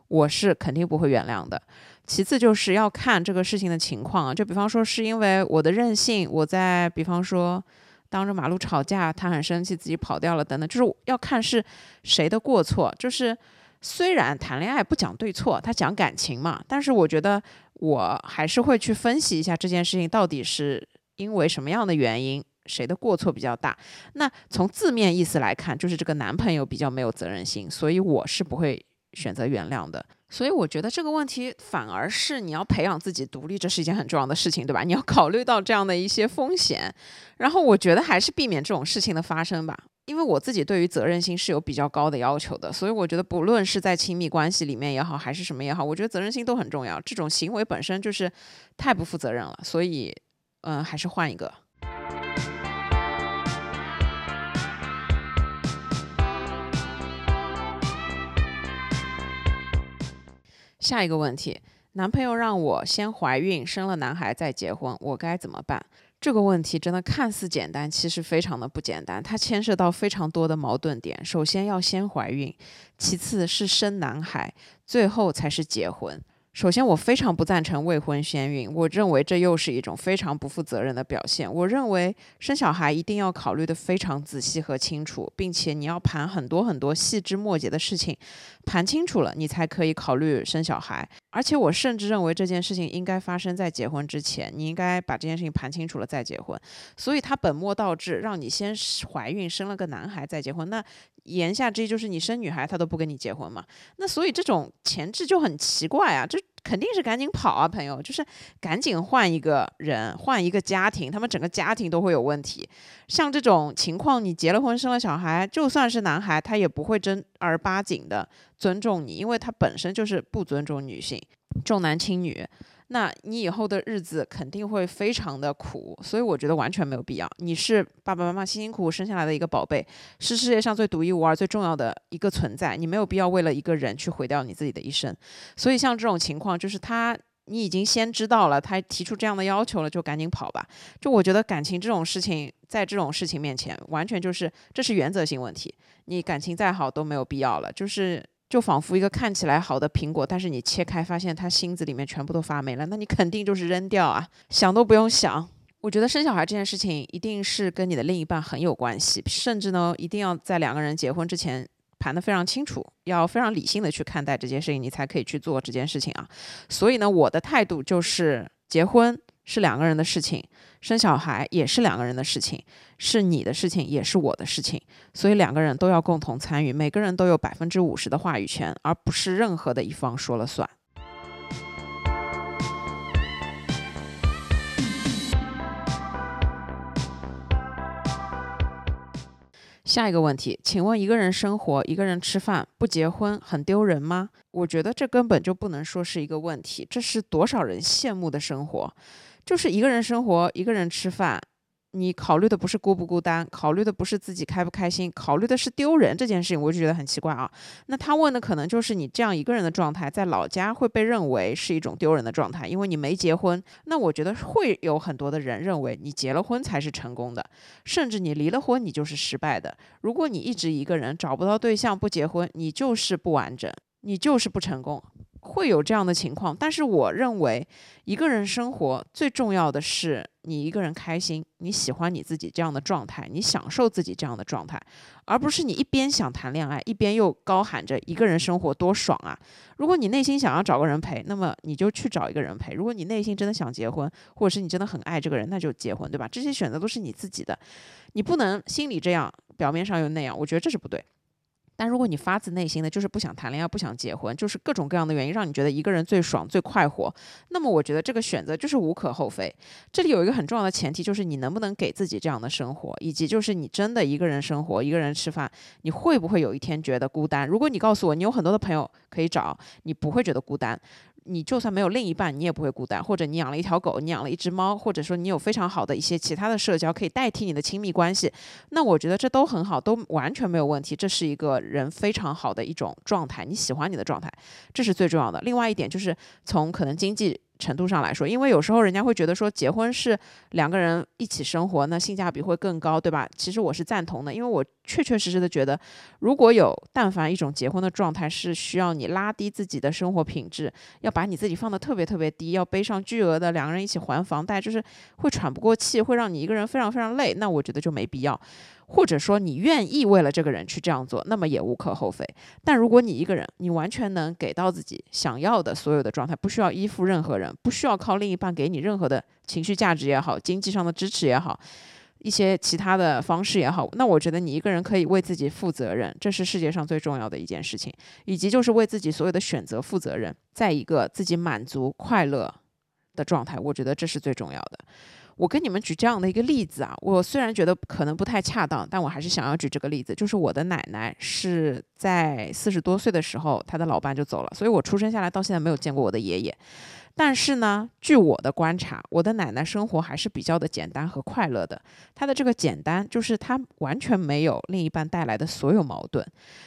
我是肯定不会原谅的。其次，就是要看这个事情的情况啊，就比方说是因为我的任性，我在比方说当着马路吵架，他很生气，自己跑掉了等等，就是要看是谁的过错，就是。虽然谈恋爱不讲对错，他讲感情嘛，但是我觉得我还是会去分析一下这件事情到底是因为什么样的原因，谁的过错比较大。那从字面意思来看，就是这个男朋友比较没有责任心，所以我是不会选择原谅的。所以我觉得这个问题反而是你要培养自己独立，这是一件很重要的事情，对吧？你要考虑到这样的一些风险，然后我觉得还是避免这种事情的发生吧。因为我自己对于责任心是有比较高的要求的，所以我觉得不论是在亲密关系里面也好，还是什么也好，我觉得责任心都很重要。这种行为本身就是太不负责任了，所以，嗯，还是换一个。下一个问题，男朋友让我先怀孕，生了男孩再结婚，我该怎么办？这个问题真的看似简单，其实非常的不简单。它牵涉到非常多的矛盾点。首先要先怀孕，其次是生男孩，最后才是结婚。首先，我非常不赞成未婚先孕，我认为这又是一种非常不负责任的表现。我认为生小孩一定要考虑的非常仔细和清楚，并且你要盘很多很多细枝末节的事情，盘清楚了，你才可以考虑生小孩。而且，我甚至认为这件事情应该发生在结婚之前，你应该把这件事情盘清楚了再结婚。所以，他本末倒置，让你先怀孕生了个男孩再结婚。那言下之意就是你生女孩他都不跟你结婚嘛？那所以这种前置就很奇怪啊！这肯定是赶紧跑啊，朋友，就是赶紧换一个人，换一个家庭，他们整个家庭都会有问题。像这种情况，你结了婚生了小孩，就算是男孩，他也不会正儿八经的尊重你，因为他本身就是不尊重女性，重男轻女。那你以后的日子肯定会非常的苦，所以我觉得完全没有必要。你是爸爸妈妈辛辛苦苦生下来的一个宝贝，是世界上最独一无二、最重要的一个存在，你没有必要为了一个人去毁掉你自己的一生。所以像这种情况，就是他你已经先知道了，他提出这样的要求了，就赶紧跑吧。就我觉得感情这种事情，在这种事情面前，完全就是这是原则性问题。你感情再好都没有必要了，就是。就仿佛一个看起来好的苹果，但是你切开发现它芯子里面全部都发霉了，那你肯定就是扔掉啊，想都不用想。我觉得生小孩这件事情一定是跟你的另一半很有关系，甚至呢，一定要在两个人结婚之前盘得非常清楚，要非常理性的去看待这件事情，你才可以去做这件事情啊。所以呢，我的态度就是结婚。是两个人的事情，生小孩也是两个人的事情，是你的事情，也是我的事情，所以两个人都要共同参与，每个人都有百分之五十的话语权，而不是任何的一方说了算。下一个问题，请问一个人生活，一个人吃饭，不结婚很丢人吗？我觉得这根本就不能说是一个问题，这是多少人羡慕的生活。就是一个人生活，一个人吃饭，你考虑的不是孤不孤单，考虑的不是自己开不开心，考虑的是丢人这件事情，我就觉得很奇怪啊。那他问的可能就是你这样一个人的状态，在老家会被认为是一种丢人的状态，因为你没结婚。那我觉得会有很多的人认为你结了婚才是成功的，甚至你离了婚你就是失败的。如果你一直一个人找不到对象不结婚，你就是不完整，你就是不成功。会有这样的情况，但是我认为一个人生活最重要的是你一个人开心，你喜欢你自己这样的状态，你享受自己这样的状态，而不是你一边想谈恋爱，一边又高喊着一个人生活多爽啊！如果你内心想要找个人陪，那么你就去找一个人陪；如果你内心真的想结婚，或者是你真的很爱这个人，那就结婚，对吧？这些选择都是你自己的，你不能心里这样，表面上又那样，我觉得这是不对。但如果你发自内心的就是不想谈恋爱、不想结婚，就是各种各样的原因让你觉得一个人最爽、最快活，那么我觉得这个选择就是无可厚非。这里有一个很重要的前提，就是你能不能给自己这样的生活，以及就是你真的一个人生活、一个人吃饭，你会不会有一天觉得孤单？如果你告诉我你有很多的朋友可以找，你不会觉得孤单。你就算没有另一半，你也不会孤单；或者你养了一条狗，你养了一只猫，或者说你有非常好的一些其他的社交可以代替你的亲密关系，那我觉得这都很好，都完全没有问题。这是一个人非常好的一种状态，你喜欢你的状态，这是最重要的。另外一点就是从可能经济。程度上来说，因为有时候人家会觉得说结婚是两个人一起生活，那性价比会更高，对吧？其实我是赞同的，因为我确确实实的觉得，如果有但凡一种结婚的状态是需要你拉低自己的生活品质，要把你自己放得特别特别低，要背上巨额的两个人一起还房贷，就是会喘不过气，会让你一个人非常非常累，那我觉得就没必要。或者说你愿意为了这个人去这样做，那么也无可厚非。但如果你一个人，你完全能给到自己想要的所有的状态，不需要依附任何人，不需要靠另一半给你任何的情绪价值也好，经济上的支持也好，一些其他的方式也好，那我觉得你一个人可以为自己负责任，这是世界上最重要的一件事情，以及就是为自己所有的选择负责任，在一个自己满足快乐的状态，我觉得这是最重要的。我跟你们举这样的一个例子啊，我虽然觉得可能不太恰当，但我还是想要举这个例子。就是我的奶奶是在四十多岁的时候，她的老伴就走了，所以我出生下来到现在没有见过我的爷爷。但是呢，据我的观察，我的奶奶生活还是比较的简单和快乐的。她的这个简单，就是她完全没有另一半带来的所有矛盾，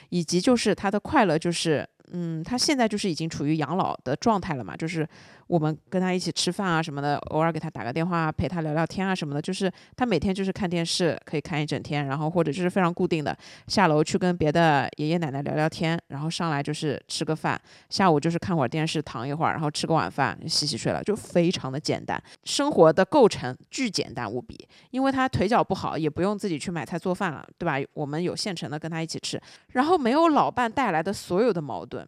以及就是她的快乐，就是嗯，她现在就是已经处于养老的状态了嘛，就是。我们跟他一起吃饭啊什么的，偶尔给他打个电话，陪他聊聊天啊什么的，就是他每天就是看电视，可以看一整天，然后或者就是非常固定的下楼去跟别的爷爷奶奶聊聊天，然后上来就是吃个饭，下午就是看会儿电视，躺一会儿，然后吃个晚饭，洗洗睡了，就非常的简单，生活的构成巨简单无比，因为他腿脚不好，也不用自己去买菜做饭了，对吧？我们有现成的跟他一起吃，然后没有老伴带来的所有的矛盾。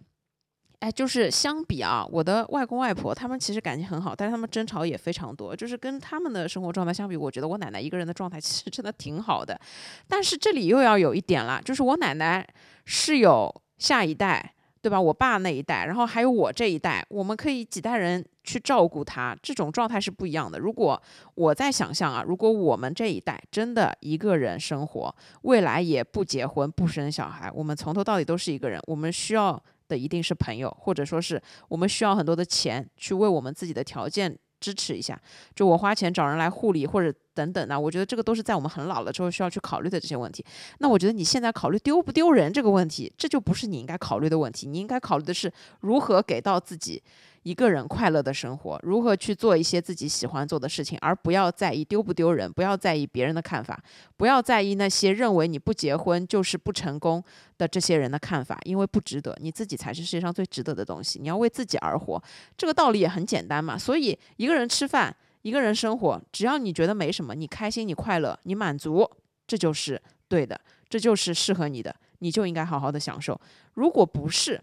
哎，就是相比啊，我的外公外婆他们其实感情很好，但是他们争吵也非常多。就是跟他们的生活状态相比，我觉得我奶奶一个人的状态其实真的挺好的。但是这里又要有一点了，就是我奶奶是有下一代，对吧？我爸那一代，然后还有我这一代，我们可以几代人去照顾她，这种状态是不一样的。如果我在想象啊，如果我们这一代真的一个人生活，未来也不结婚不生小孩，我们从头到底都是一个人，我们需要。的一定是朋友，或者说是我们需要很多的钱去为我们自己的条件支持一下。就我花钱找人来护理或者等等的，我觉得这个都是在我们很老了之后需要去考虑的这些问题。那我觉得你现在考虑丢不丢人这个问题，这就不是你应该考虑的问题。你应该考虑的是如何给到自己。一个人快乐的生活，如何去做一些自己喜欢做的事情，而不要在意丢不丢人，不要在意别人的看法，不要在意那些认为你不结婚就是不成功的这些人的看法，因为不值得，你自己才是世界上最值得的东西。你要为自己而活，这个道理也很简单嘛。所以一个人吃饭，一个人生活，只要你觉得没什么，你开心，你快乐，你满足，这就是对的，这就是适合你的，你就应该好好的享受。如果不是，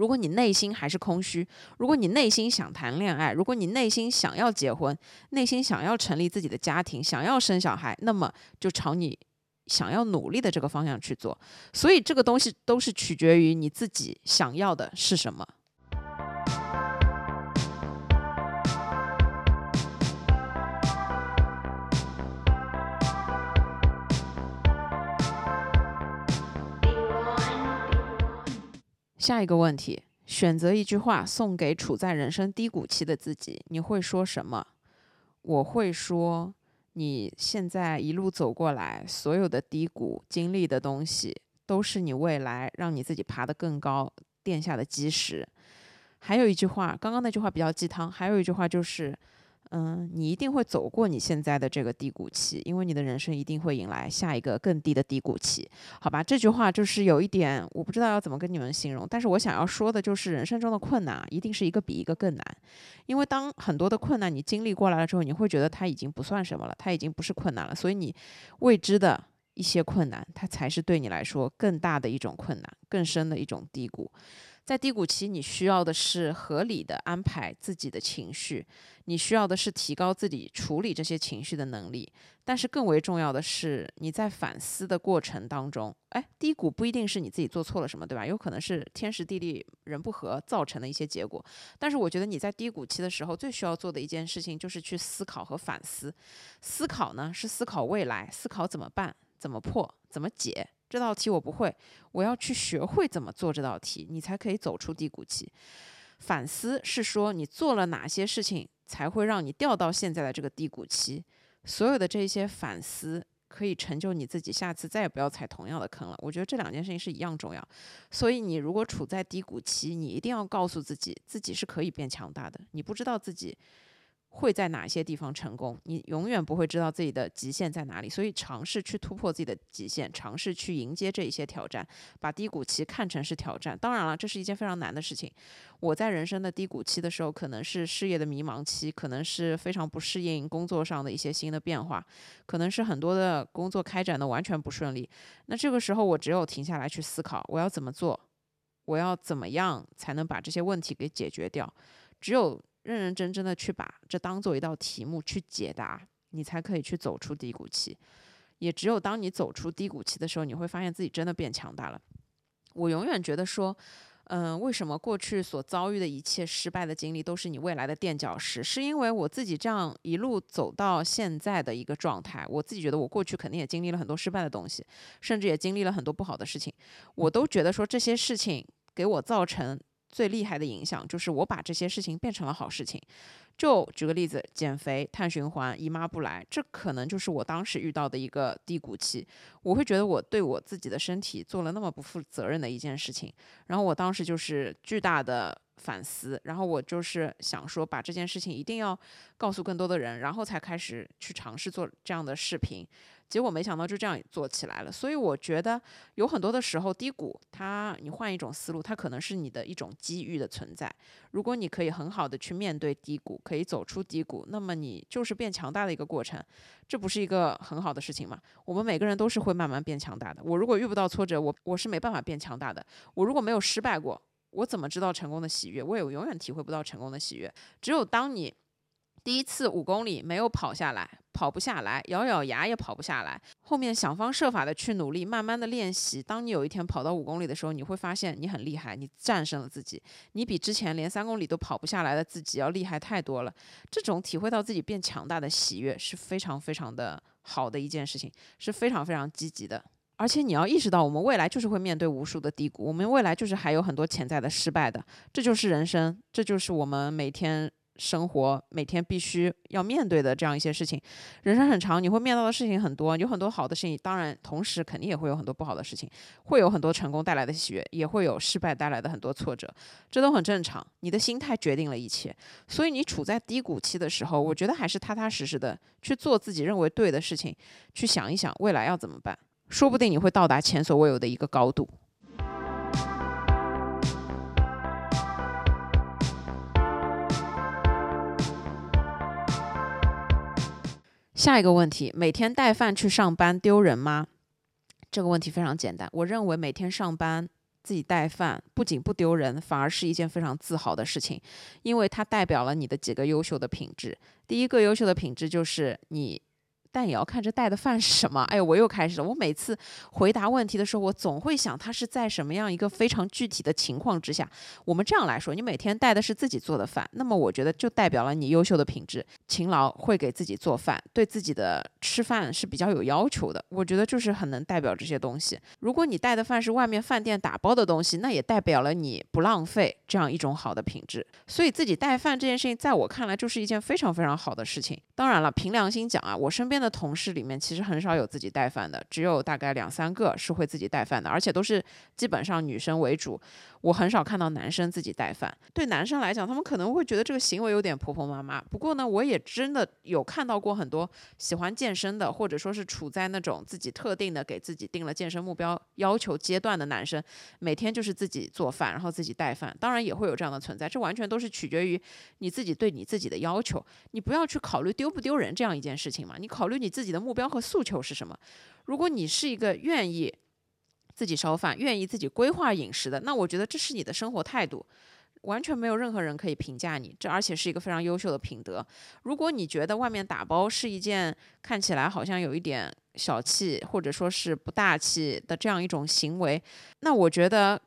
如果你内心还是空虚，如果你内心想谈恋爱，如果你内心想要结婚，内心想要成立自己的家庭，想要生小孩，那么就朝你想要努力的这个方向去做。所以这个东西都是取决于你自己想要的是什么。下一个问题，选择一句话送给处在人生低谷期的自己，你会说什么？我会说，你现在一路走过来，所有的低谷经历的东西，都是你未来让你自己爬得更高垫下的基石。还有一句话，刚刚那句话比较鸡汤，还有一句话就是。嗯，你一定会走过你现在的这个低谷期，因为你的人生一定会迎来下一个更低的低谷期，好吧？这句话就是有一点，我不知道要怎么跟你们形容，但是我想要说的就是，人生中的困难一定是一个比一个更难，因为当很多的困难你经历过来了之后，你会觉得它已经不算什么了，它已经不是困难了，所以你未知的一些困难，它才是对你来说更大的一种困难，更深的一种低谷。在低谷期，你需要的是合理的安排自己的情绪，你需要的是提高自己处理这些情绪的能力。但是更为重要的是，你在反思的过程当中，哎，低谷不一定是你自己做错了什么，对吧？有可能是天时地利人不和造成的一些结果。但是我觉得你在低谷期的时候，最需要做的一件事情就是去思考和反思。思考呢，是思考未来，思考怎么办，怎么破，怎么解。这道题我不会，我要去学会怎么做这道题，你才可以走出低谷期。反思是说你做了哪些事情才会让你掉到现在的这个低谷期。所有的这些反思可以成就你自己，下次再也不要踩同样的坑了。我觉得这两件事情是一样重要。所以你如果处在低谷期，你一定要告诉自己，自己是可以变强大的。你不知道自己。会在哪些地方成功？你永远不会知道自己的极限在哪里，所以尝试去突破自己的极限，尝试去迎接这一些挑战，把低谷期看成是挑战。当然了，这是一件非常难的事情。我在人生的低谷期的时候，可能是事业的迷茫期，可能是非常不适应工作上的一些新的变化，可能是很多的工作开展的完全不顺利。那这个时候，我只有停下来去思考，我要怎么做，我要怎么样才能把这些问题给解决掉？只有。认认真真的去把这当做一道题目去解答，你才可以去走出低谷期。也只有当你走出低谷期的时候，你会发现自己真的变强大了。我永远觉得说，嗯，为什么过去所遭遇的一切失败的经历都是你未来的垫脚石？是因为我自己这样一路走到现在的一个状态，我自己觉得我过去肯定也经历了很多失败的东西，甚至也经历了很多不好的事情。我都觉得说这些事情给我造成。最厉害的影响就是我把这些事情变成了好事情。就举个例子，减肥、碳循环、姨妈不来，这可能就是我当时遇到的一个低谷期。我会觉得我对我自己的身体做了那么不负责任的一件事情，然后我当时就是巨大的反思，然后我就是想说，把这件事情一定要告诉更多的人，然后才开始去尝试做这样的视频。结果没想到就这样做起来了，所以我觉得有很多的时候低谷，它你换一种思路，它可能是你的一种机遇的存在。如果你可以很好的去面对低谷，可以走出低谷，那么你就是变强大的一个过程，这不是一个很好的事情吗？我们每个人都是会慢慢变强大的。我如果遇不到挫折，我我是没办法变强大的。我如果没有失败过，我怎么知道成功的喜悦？我也永远体会不到成功的喜悦。只有当你。第一次五公里没有跑下来，跑不下来，咬咬牙也跑不下来。后面想方设法的去努力，慢慢的练习。当你有一天跑到五公里的时候，你会发现你很厉害，你战胜了自己，你比之前连三公里都跑不下来的自己要厉害太多了。这种体会到自己变强大的喜悦是非常非常的好的一件事情，是非常非常积极的。而且你要意识到，我们未来就是会面对无数的低谷，我们未来就是还有很多潜在的失败的，这就是人生，这就是我们每天。生活每天必须要面对的这样一些事情，人生很长，你会面到的事情很多，有很多好的事情，当然同时肯定也会有很多不好的事情，会有很多成功带来的喜悦，也会有失败带来的很多挫折，这都很正常。你的心态决定了一切，所以你处在低谷期的时候，我觉得还是踏踏实实的去做自己认为对的事情，去想一想未来要怎么办，说不定你会到达前所未有的一个高度。下一个问题，每天带饭去上班丢人吗？这个问题非常简单。我认为每天上班自己带饭，不仅不丢人，反而是一件非常自豪的事情，因为它代表了你的几个优秀的品质。第一个优秀的品质就是你。但也要看这带的饭是什么。哎，我又开始了。我每次回答问题的时候，我总会想，他是在什么样一个非常具体的情况之下。我们这样来说，你每天带的是自己做的饭，那么我觉得就代表了你优秀的品质，勤劳，会给自己做饭，对自己的吃饭是比较有要求的。我觉得就是很能代表这些东西。如果你带的饭是外面饭店打包的东西，那也代表了你不浪费这样一种好的品质。所以自己带饭这件事情，在我看来就是一件非常非常好的事情。当然了，凭良心讲啊，我身边。的同事里面其实很少有自己带饭的，只有大概两三个是会自己带饭的，而且都是基本上女生为主。我很少看到男生自己带饭。对男生来讲，他们可能会觉得这个行为有点婆婆妈妈。不过呢，我也真的有看到过很多喜欢健身的，或者说是处在那种自己特定的给自己定了健身目标要求阶段的男生，每天就是自己做饭，然后自己带饭。当然也会有这样的存在，这完全都是取决于你自己对你自己的要求。你不要去考虑丢不丢人这样一件事情嘛，你考虑虑你自己的目标和诉求是什么。如果你是一个愿意。自己烧饭，愿意自己规划饮食的，那我觉得这是你的生活态度。完全没有任何人可以评价你，这而且是一个非常优秀的品德。如果你觉得外面打包是一件看起来好像有一点小气，或者说是不大气的这样一种行为，那我觉得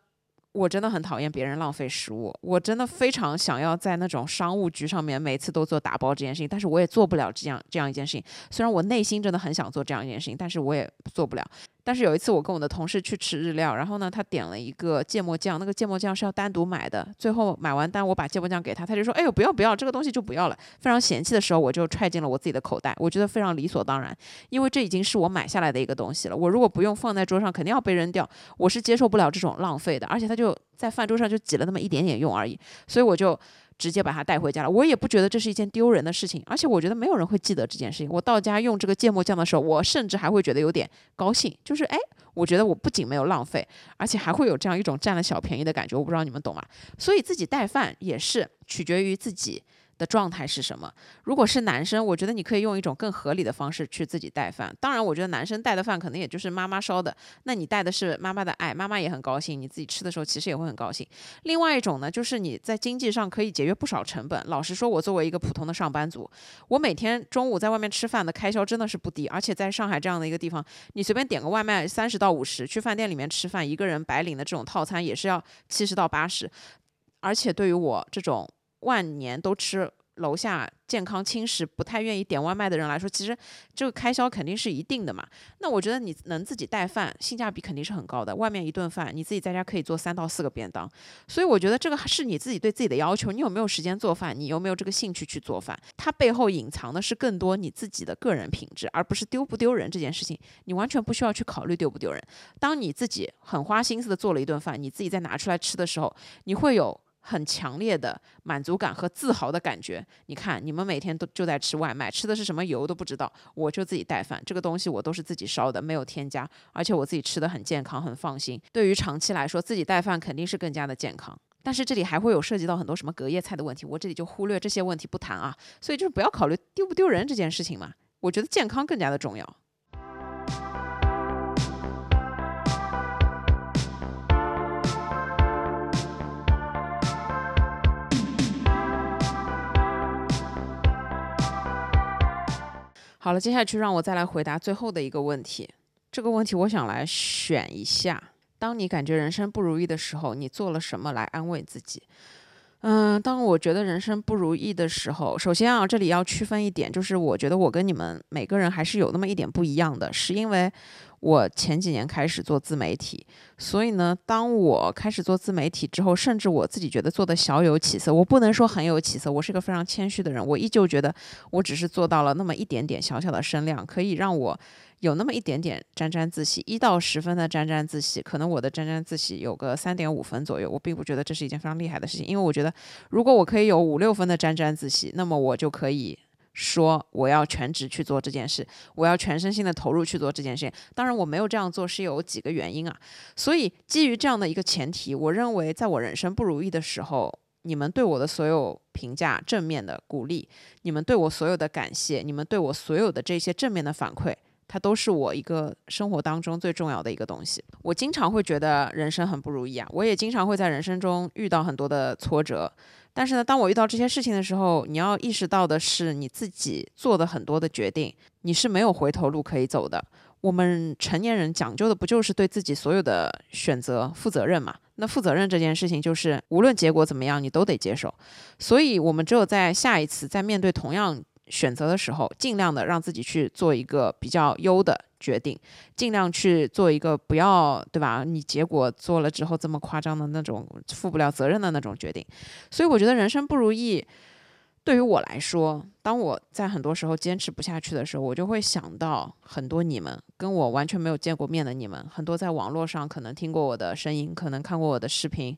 我真的很讨厌别人浪费食物。我真的非常想要在那种商务局上面每次都做打包这件事情，但是我也做不了这样这样一件事情。虽然我内心真的很想做这样一件事情，但是我也做不了。但是有一次，我跟我的同事去吃日料，然后呢，他点了一个芥末酱，那个芥末酱是要单独买的。最后买完单，我把芥末酱给他，他就说：“哎呦，不要不要，这个东西就不要了。”非常嫌弃的时候，我就揣进了我自己的口袋。我觉得非常理所当然，因为这已经是我买下来的一个东西了。我如果不用放在桌上，肯定要被扔掉。我是接受不了这种浪费的，而且他就在饭桌上就挤了那么一点点用而已，所以我就。直接把它带回家了，我也不觉得这是一件丢人的事情，而且我觉得没有人会记得这件事情。我到家用这个芥末酱的时候，我甚至还会觉得有点高兴，就是哎，我觉得我不仅没有浪费，而且还会有这样一种占了小便宜的感觉。我不知道你们懂吗？所以自己带饭也是取决于自己。的状态是什么？如果是男生，我觉得你可以用一种更合理的方式去自己带饭。当然，我觉得男生带的饭可能也就是妈妈烧的，那你带的是妈妈的爱，妈妈也很高兴，你自己吃的时候其实也会很高兴。另外一种呢，就是你在经济上可以节约不少成本。老实说，我作为一个普通的上班族，我每天中午在外面吃饭的开销真的是不低，而且在上海这样的一个地方，你随便点个外卖三十到五十，去饭店里面吃饭，一个人白领的这种套餐也是要七十到八十，而且对于我这种。万年都吃楼下健康轻食，不太愿意点外卖的人来说，其实这个开销肯定是一定的嘛。那我觉得你能自己带饭，性价比肯定是很高的。外面一顿饭，你自己在家可以做三到四个便当，所以我觉得这个是你自己对自己的要求。你有没有时间做饭？你有没有这个兴趣去做饭？它背后隐藏的是更多你自己的个人品质，而不是丢不丢人这件事情。你完全不需要去考虑丢不丢人。当你自己很花心思的做了一顿饭，你自己再拿出来吃的时候，你会有。很强烈的满足感和自豪的感觉。你看，你们每天都就在吃外卖，吃的是什么油都不知道。我就自己带饭，这个东西我都是自己烧的，没有添加，而且我自己吃的很健康，很放心。对于长期来说，自己带饭肯定是更加的健康。但是这里还会有涉及到很多什么隔夜菜的问题，我这里就忽略这些问题不谈啊。所以就是不要考虑丢不丢人这件事情嘛，我觉得健康更加的重要。好了，接下去让我再来回答最后的一个问题。这个问题我想来选一下：当你感觉人生不如意的时候，你做了什么来安慰自己？嗯，当我觉得人生不如意的时候，首先啊，这里要区分一点，就是我觉得我跟你们每个人还是有那么一点不一样的，是因为。我前几年开始做自媒体，所以呢，当我开始做自媒体之后，甚至我自己觉得做的小有起色。我不能说很有起色，我是个非常谦虚的人，我依旧觉得我只是做到了那么一点点小小的声量，可以让我有那么一点点沾沾自喜，一到十分的沾沾自喜，可能我的沾沾自喜有个三点五分左右。我并不觉得这是一件非常厉害的事情，因为我觉得如果我可以有五六分的沾沾自喜，那么我就可以。说我要全职去做这件事，我要全身心的投入去做这件事。当然，我没有这样做是有几个原因啊。所以基于这样的一个前提，我认为在我人生不如意的时候，你们对我的所有评价、正面的鼓励，你们对我所有的感谢，你们对我所有的这些正面的反馈，它都是我一个生活当中最重要的一个东西。我经常会觉得人生很不如意啊，我也经常会在人生中遇到很多的挫折。但是呢，当我遇到这些事情的时候，你要意识到的是，你自己做的很多的决定，你是没有回头路可以走的。我们成年人讲究的不就是对自己所有的选择负责任嘛？那负责任这件事情，就是无论结果怎么样，你都得接受。所以，我们只有在下一次在面对同样。选择的时候，尽量的让自己去做一个比较优的决定，尽量去做一个不要对吧？你结果做了之后这么夸张的那种负不了责任的那种决定。所以我觉得人生不如意，对于我来说，当我在很多时候坚持不下去的时候，我就会想到很多你们跟我完全没有见过面的你们，很多在网络上可能听过我的声音，可能看过我的视频。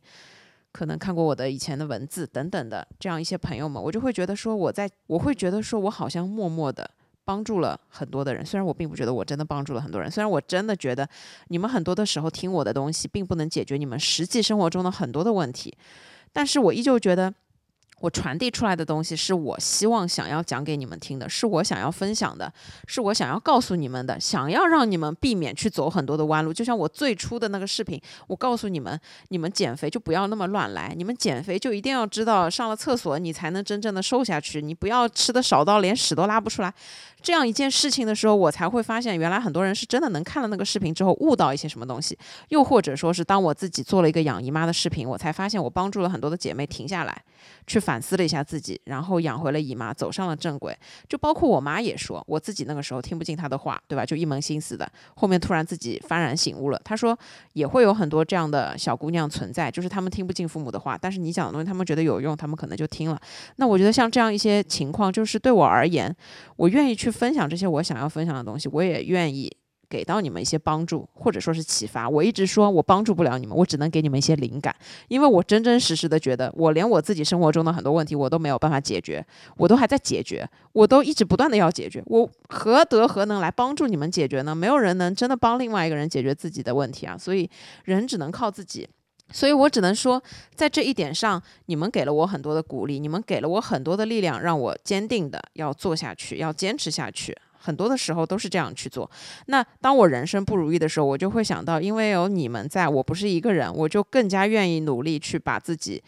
可能看过我的以前的文字等等的这样一些朋友们，我就会觉得说我在，我会觉得说我好像默默的帮助了很多的人。虽然我并不觉得我真的帮助了很多人，虽然我真的觉得你们很多的时候听我的东西并不能解决你们实际生活中的很多的问题，但是我依旧觉得我传递出来的东西是我希望想要讲给你们听的，是我想要分享的，是我想要告诉你们的，想要让你们避免去走很多的弯路。就像我最初的那个视频，我告诉你们，你们减肥就不要那么乱来，你们减肥就一定要知道上了厕所你才能真正的瘦下去，你不要吃的少到连屎都拉不出来。这样一件事情的时候，我才会发现，原来很多人是真的能看了那个视频之后悟到一些什么东西。又或者说是，当我自己做了一个养姨妈的视频，我才发现我帮助了很多的姐妹停下来，去反思了一下自己，然后养回了姨妈，走上了正轨。就包括我妈也说，我自己那个时候听不进她的话，对吧？就一门心思的，后面突然自己幡然醒悟了。她说，也会有很多这样的小姑娘存在，就是她们听不进父母的话，但是你讲的东西，她们觉得有用，她们可能就听了。那我觉得像这样一些情况，就是对我而言，我愿意去分享这些我想要分享的东西，我也愿意给到你们一些帮助，或者说是启发。我一直说我帮助不了你们，我只能给你们一些灵感，因为我真真实实的觉得，我连我自己生活中的很多问题我都没有办法解决，我都还在解决，我都一直不断的要解决，我何德何能来帮助你们解决呢？没有人能真的帮另外一个人解决自己的问题啊，所以人只能靠自己。所以我只能说，在这一点上，你们给了我很多的鼓励，你们给了我很多的力量，让我坚定的要做下去，要坚持下去。很多的时候都是这样去做。那当我人生不如意的时候，我就会想到，因为有你们在，我不是一个人，我就更加愿意努力去把自己。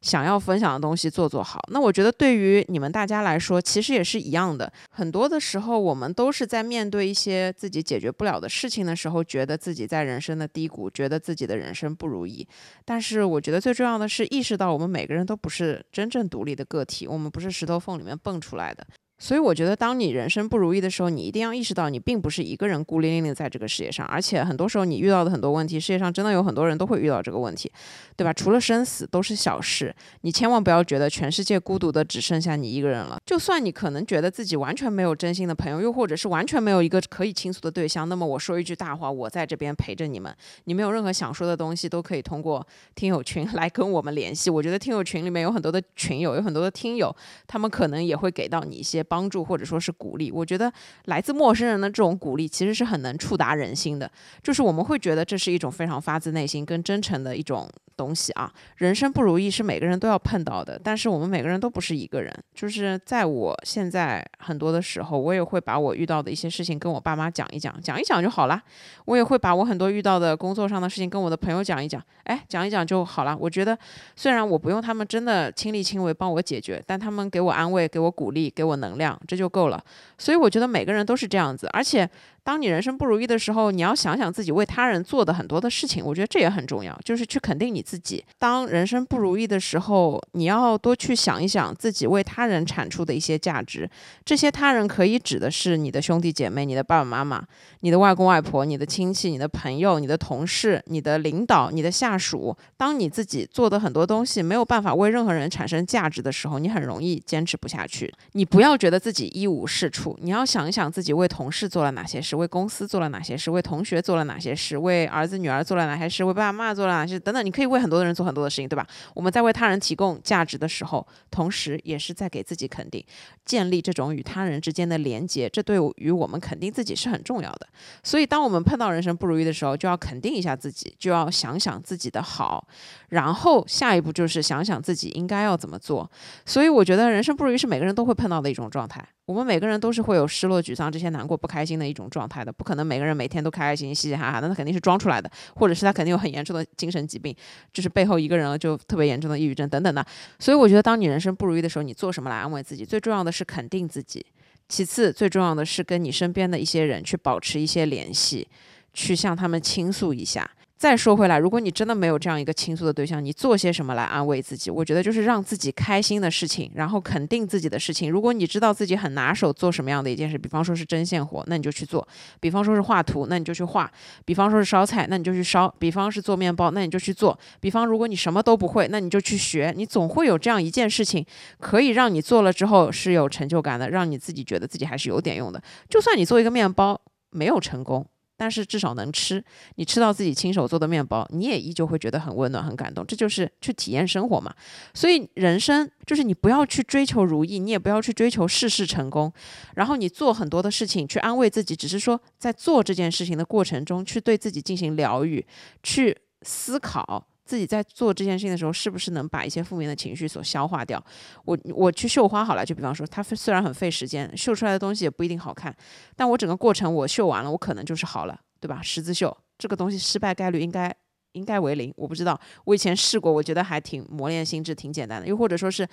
想要分享的东西做做好，那我觉得对于你们大家来说，其实也是一样的。很多的时候，我们都是在面对一些自己解决不了的事情的时候，觉得自己在人生的低谷，觉得自己的人生不如意。但是，我觉得最重要的是意识到，我们每个人都不是真正独立的个体，我们不是石头缝里面蹦出来的。所以我觉得，当你人生不如意的时候，你一定要意识到，你并不是一个人孤零零的在这个世界上。而且很多时候，你遇到的很多问题，世界上真的有很多人都会遇到这个问题，对吧？除了生死都是小事，你千万不要觉得全世界孤独的只剩下你一个人了。就算你可能觉得自己完全没有真心的朋友，又或者是完全没有一个可以倾诉的对象，那么我说一句大话，我在这边陪着你们。你们有任何想说的东西，都可以通过听友群来跟我们联系。我觉得听友群里面有很多的群友，有很多的听友，他们可能也会给到你一些。帮助或者说是鼓励，我觉得来自陌生人的这种鼓励其实是很能触达人心的。就是我们会觉得这是一种非常发自内心、跟真诚的一种东西啊。人生不如意是每个人都要碰到的，但是我们每个人都不是一个人。就是在我现在很多的时候，我也会把我遇到的一些事情跟我爸妈讲一讲，讲一讲就好了。我也会把我很多遇到的工作上的事情跟我的朋友讲一讲，哎，讲一讲就好了。我觉得虽然我不用他们真的亲力亲为帮我解决，但他们给我安慰、给我鼓励、给我能。量这就够了，所以我觉得每个人都是这样子，而且。当你人生不如意的时候，你要想想自己为他人做的很多的事情，我觉得这也很重要，就是去肯定你自己。当人生不如意的时候，你要多去想一想自己为他人产出的一些价值。这些他人可以指的是你的兄弟姐妹、你的爸爸妈妈、你的外公外婆、你的亲戚、你的朋友、你的同事、你的领导、你的下属。当你自己做的很多东西没有办法为任何人产生价值的时候，你很容易坚持不下去。你不要觉得自己一无是处，你要想一想自己为同事做了哪些事。为公司做了哪些事？为同学做了哪些事？为儿子女儿做了哪些事？为爸爸妈妈做了哪些事？等等，你可以为很多的人做很多的事情，对吧？我们在为他人提供价值的时候，同时也是在给自己肯定，建立这种与他人之间的连接，这对于我们肯定自己是很重要的。所以，当我们碰到人生不如意的时候，就要肯定一下自己，就要想想自己的好，然后下一步就是想想自己应该要怎么做。所以，我觉得人生不如意是每个人都会碰到的一种状态。我们每个人都是会有失落、沮丧这些难过、不开心的一种状态的，不可能每个人每天都开开心心、嘻嘻哈哈，那他肯定是装出来的，或者是他肯定有很严重的精神疾病，就是背后一个人就特别严重的抑郁症等等的。所以我觉得，当你人生不如意的时候，你做什么来安慰自己？最重要的是肯定自己，其次最重要的是跟你身边的一些人去保持一些联系，去向他们倾诉一下。再说回来，如果你真的没有这样一个倾诉的对象，你做些什么来安慰自己？我觉得就是让自己开心的事情，然后肯定自己的事情。如果你知道自己很拿手做什么样的一件事，比方说是针线活，那你就去做；比方说是画图，那你就去画；比方说是烧菜，那你就去烧；比方是做面包，那你就去做；比方如果你什么都不会，那你就去学。你总会有这样一件事情，可以让你做了之后是有成就感的，让你自己觉得自己还是有点用的。就算你做一个面包没有成功。但是至少能吃，你吃到自己亲手做的面包，你也依旧会觉得很温暖、很感动。这就是去体验生活嘛。所以人生就是你不要去追求如意，你也不要去追求事事成功。然后你做很多的事情去安慰自己，只是说在做这件事情的过程中，去对自己进行疗愈，去思考。自己在做这件事情的时候，是不是能把一些负面的情绪所消化掉？我我去绣花好了，就比方说，它虽然很费时间，绣出来的东西也不一定好看，但我整个过程我绣完了，我可能就是好了，对吧？十字绣这个东西失败概率应该应该为零，我不知道，我以前试过，我觉得还挺磨练心智，挺简单的。又或者说是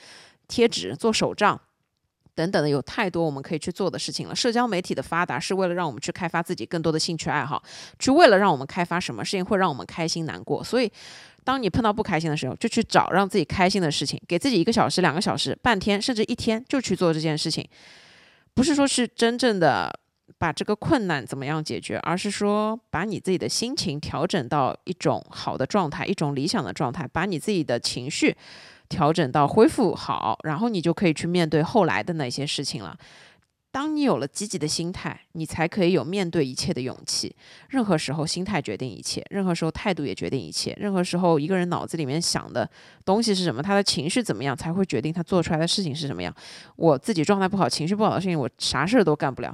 贴纸做手账。等等的，有太多我们可以去做的事情了。社交媒体的发达是为了让我们去开发自己更多的兴趣爱好，去为了让我们开发什么事情会让我们开心难过。所以，当你碰到不开心的时候，就去找让自己开心的事情，给自己一个小时、两个小时、半天，甚至一天，就去做这件事情。不是说是真正的把这个困难怎么样解决，而是说把你自己的心情调整到一种好的状态，一种理想的状态，把你自己的情绪。调整到恢复好，然后你就可以去面对后来的那些事情了。当你有了积极的心态，你才可以有面对一切的勇气。任何时候，心态决定一切；任何时候，态度也决定一切。任何时候，一个人脑子里面想的东西是什么，他的情绪怎么样，才会决定他做出来的事情是什么样。我自己状态不好、情绪不好的事情，我啥事儿都干不了。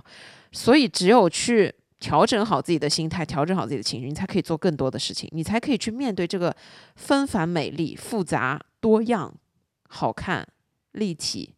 所以，只有去。调整好自己的心态，调整好自己的情绪，你才可以做更多的事情，你才可以去面对这个纷繁美丽、复杂多样、好看、立体、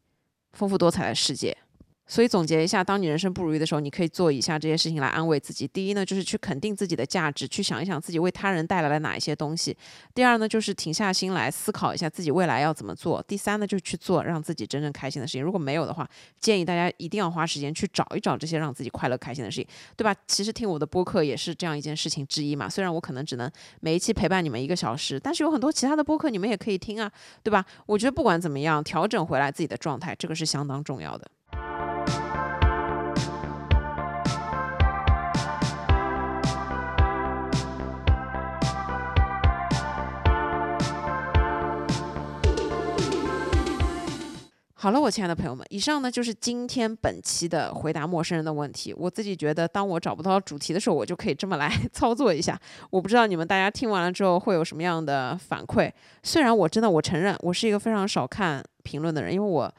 丰富多彩的世界。所以总结一下，当你人生不如意的时候，你可以做以下这些事情来安慰自己。第一呢，就是去肯定自己的价值，去想一想自己为他人带来了哪一些东西。第二呢，就是停下心来思考一下自己未来要怎么做。第三呢，就是去做让自己真正开心的事情。如果没有的话，建议大家一定要花时间去找一找这些让自己快乐开心的事情，对吧？其实听我的播客也是这样一件事情之一嘛。虽然我可能只能每一期陪伴你们一个小时，但是有很多其他的播客你们也可以听啊，对吧？我觉得不管怎么样，调整回来自己的状态，这个是相当重要的。好了，我亲爱的朋友们，以上呢就是今天本期的回答陌生人的问题。我自己觉得，当我找不到主题的时候，我就可以这么来 操作一下。我不知道你们大家听完了之后会有什么样的反馈。虽然我真的，我承认我是一个非常少看评论的人，因为我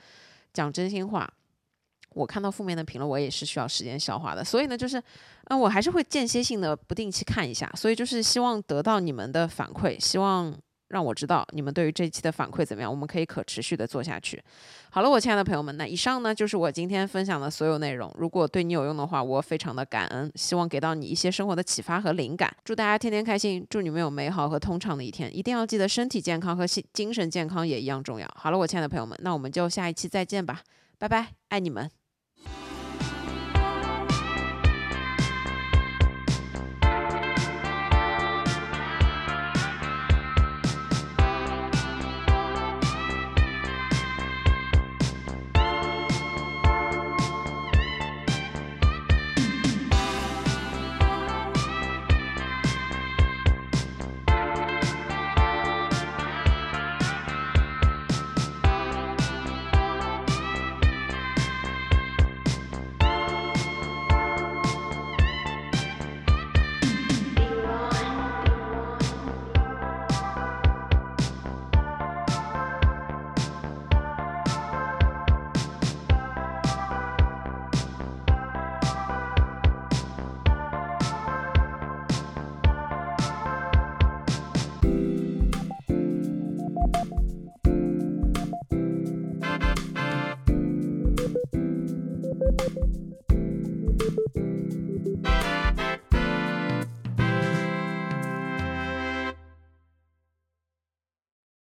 讲真心话，我看到负面的评论，我也是需要时间消化的。所以呢，就是，嗯，我还是会间歇性的不定期看一下。所以就是希望得到你们的反馈，希望。让我知道你们对于这一期的反馈怎么样，我们可以可持续的做下去。好了，我亲爱的朋友们，那以上呢就是我今天分享的所有内容。如果对你有用的话，我非常的感恩，希望给到你一些生活的启发和灵感。祝大家天天开心，祝你们有美好和通畅的一天。一定要记得身体健康和心精神健康也一样重要。好了，我亲爱的朋友们，那我们就下一期再见吧，拜拜，爱你们。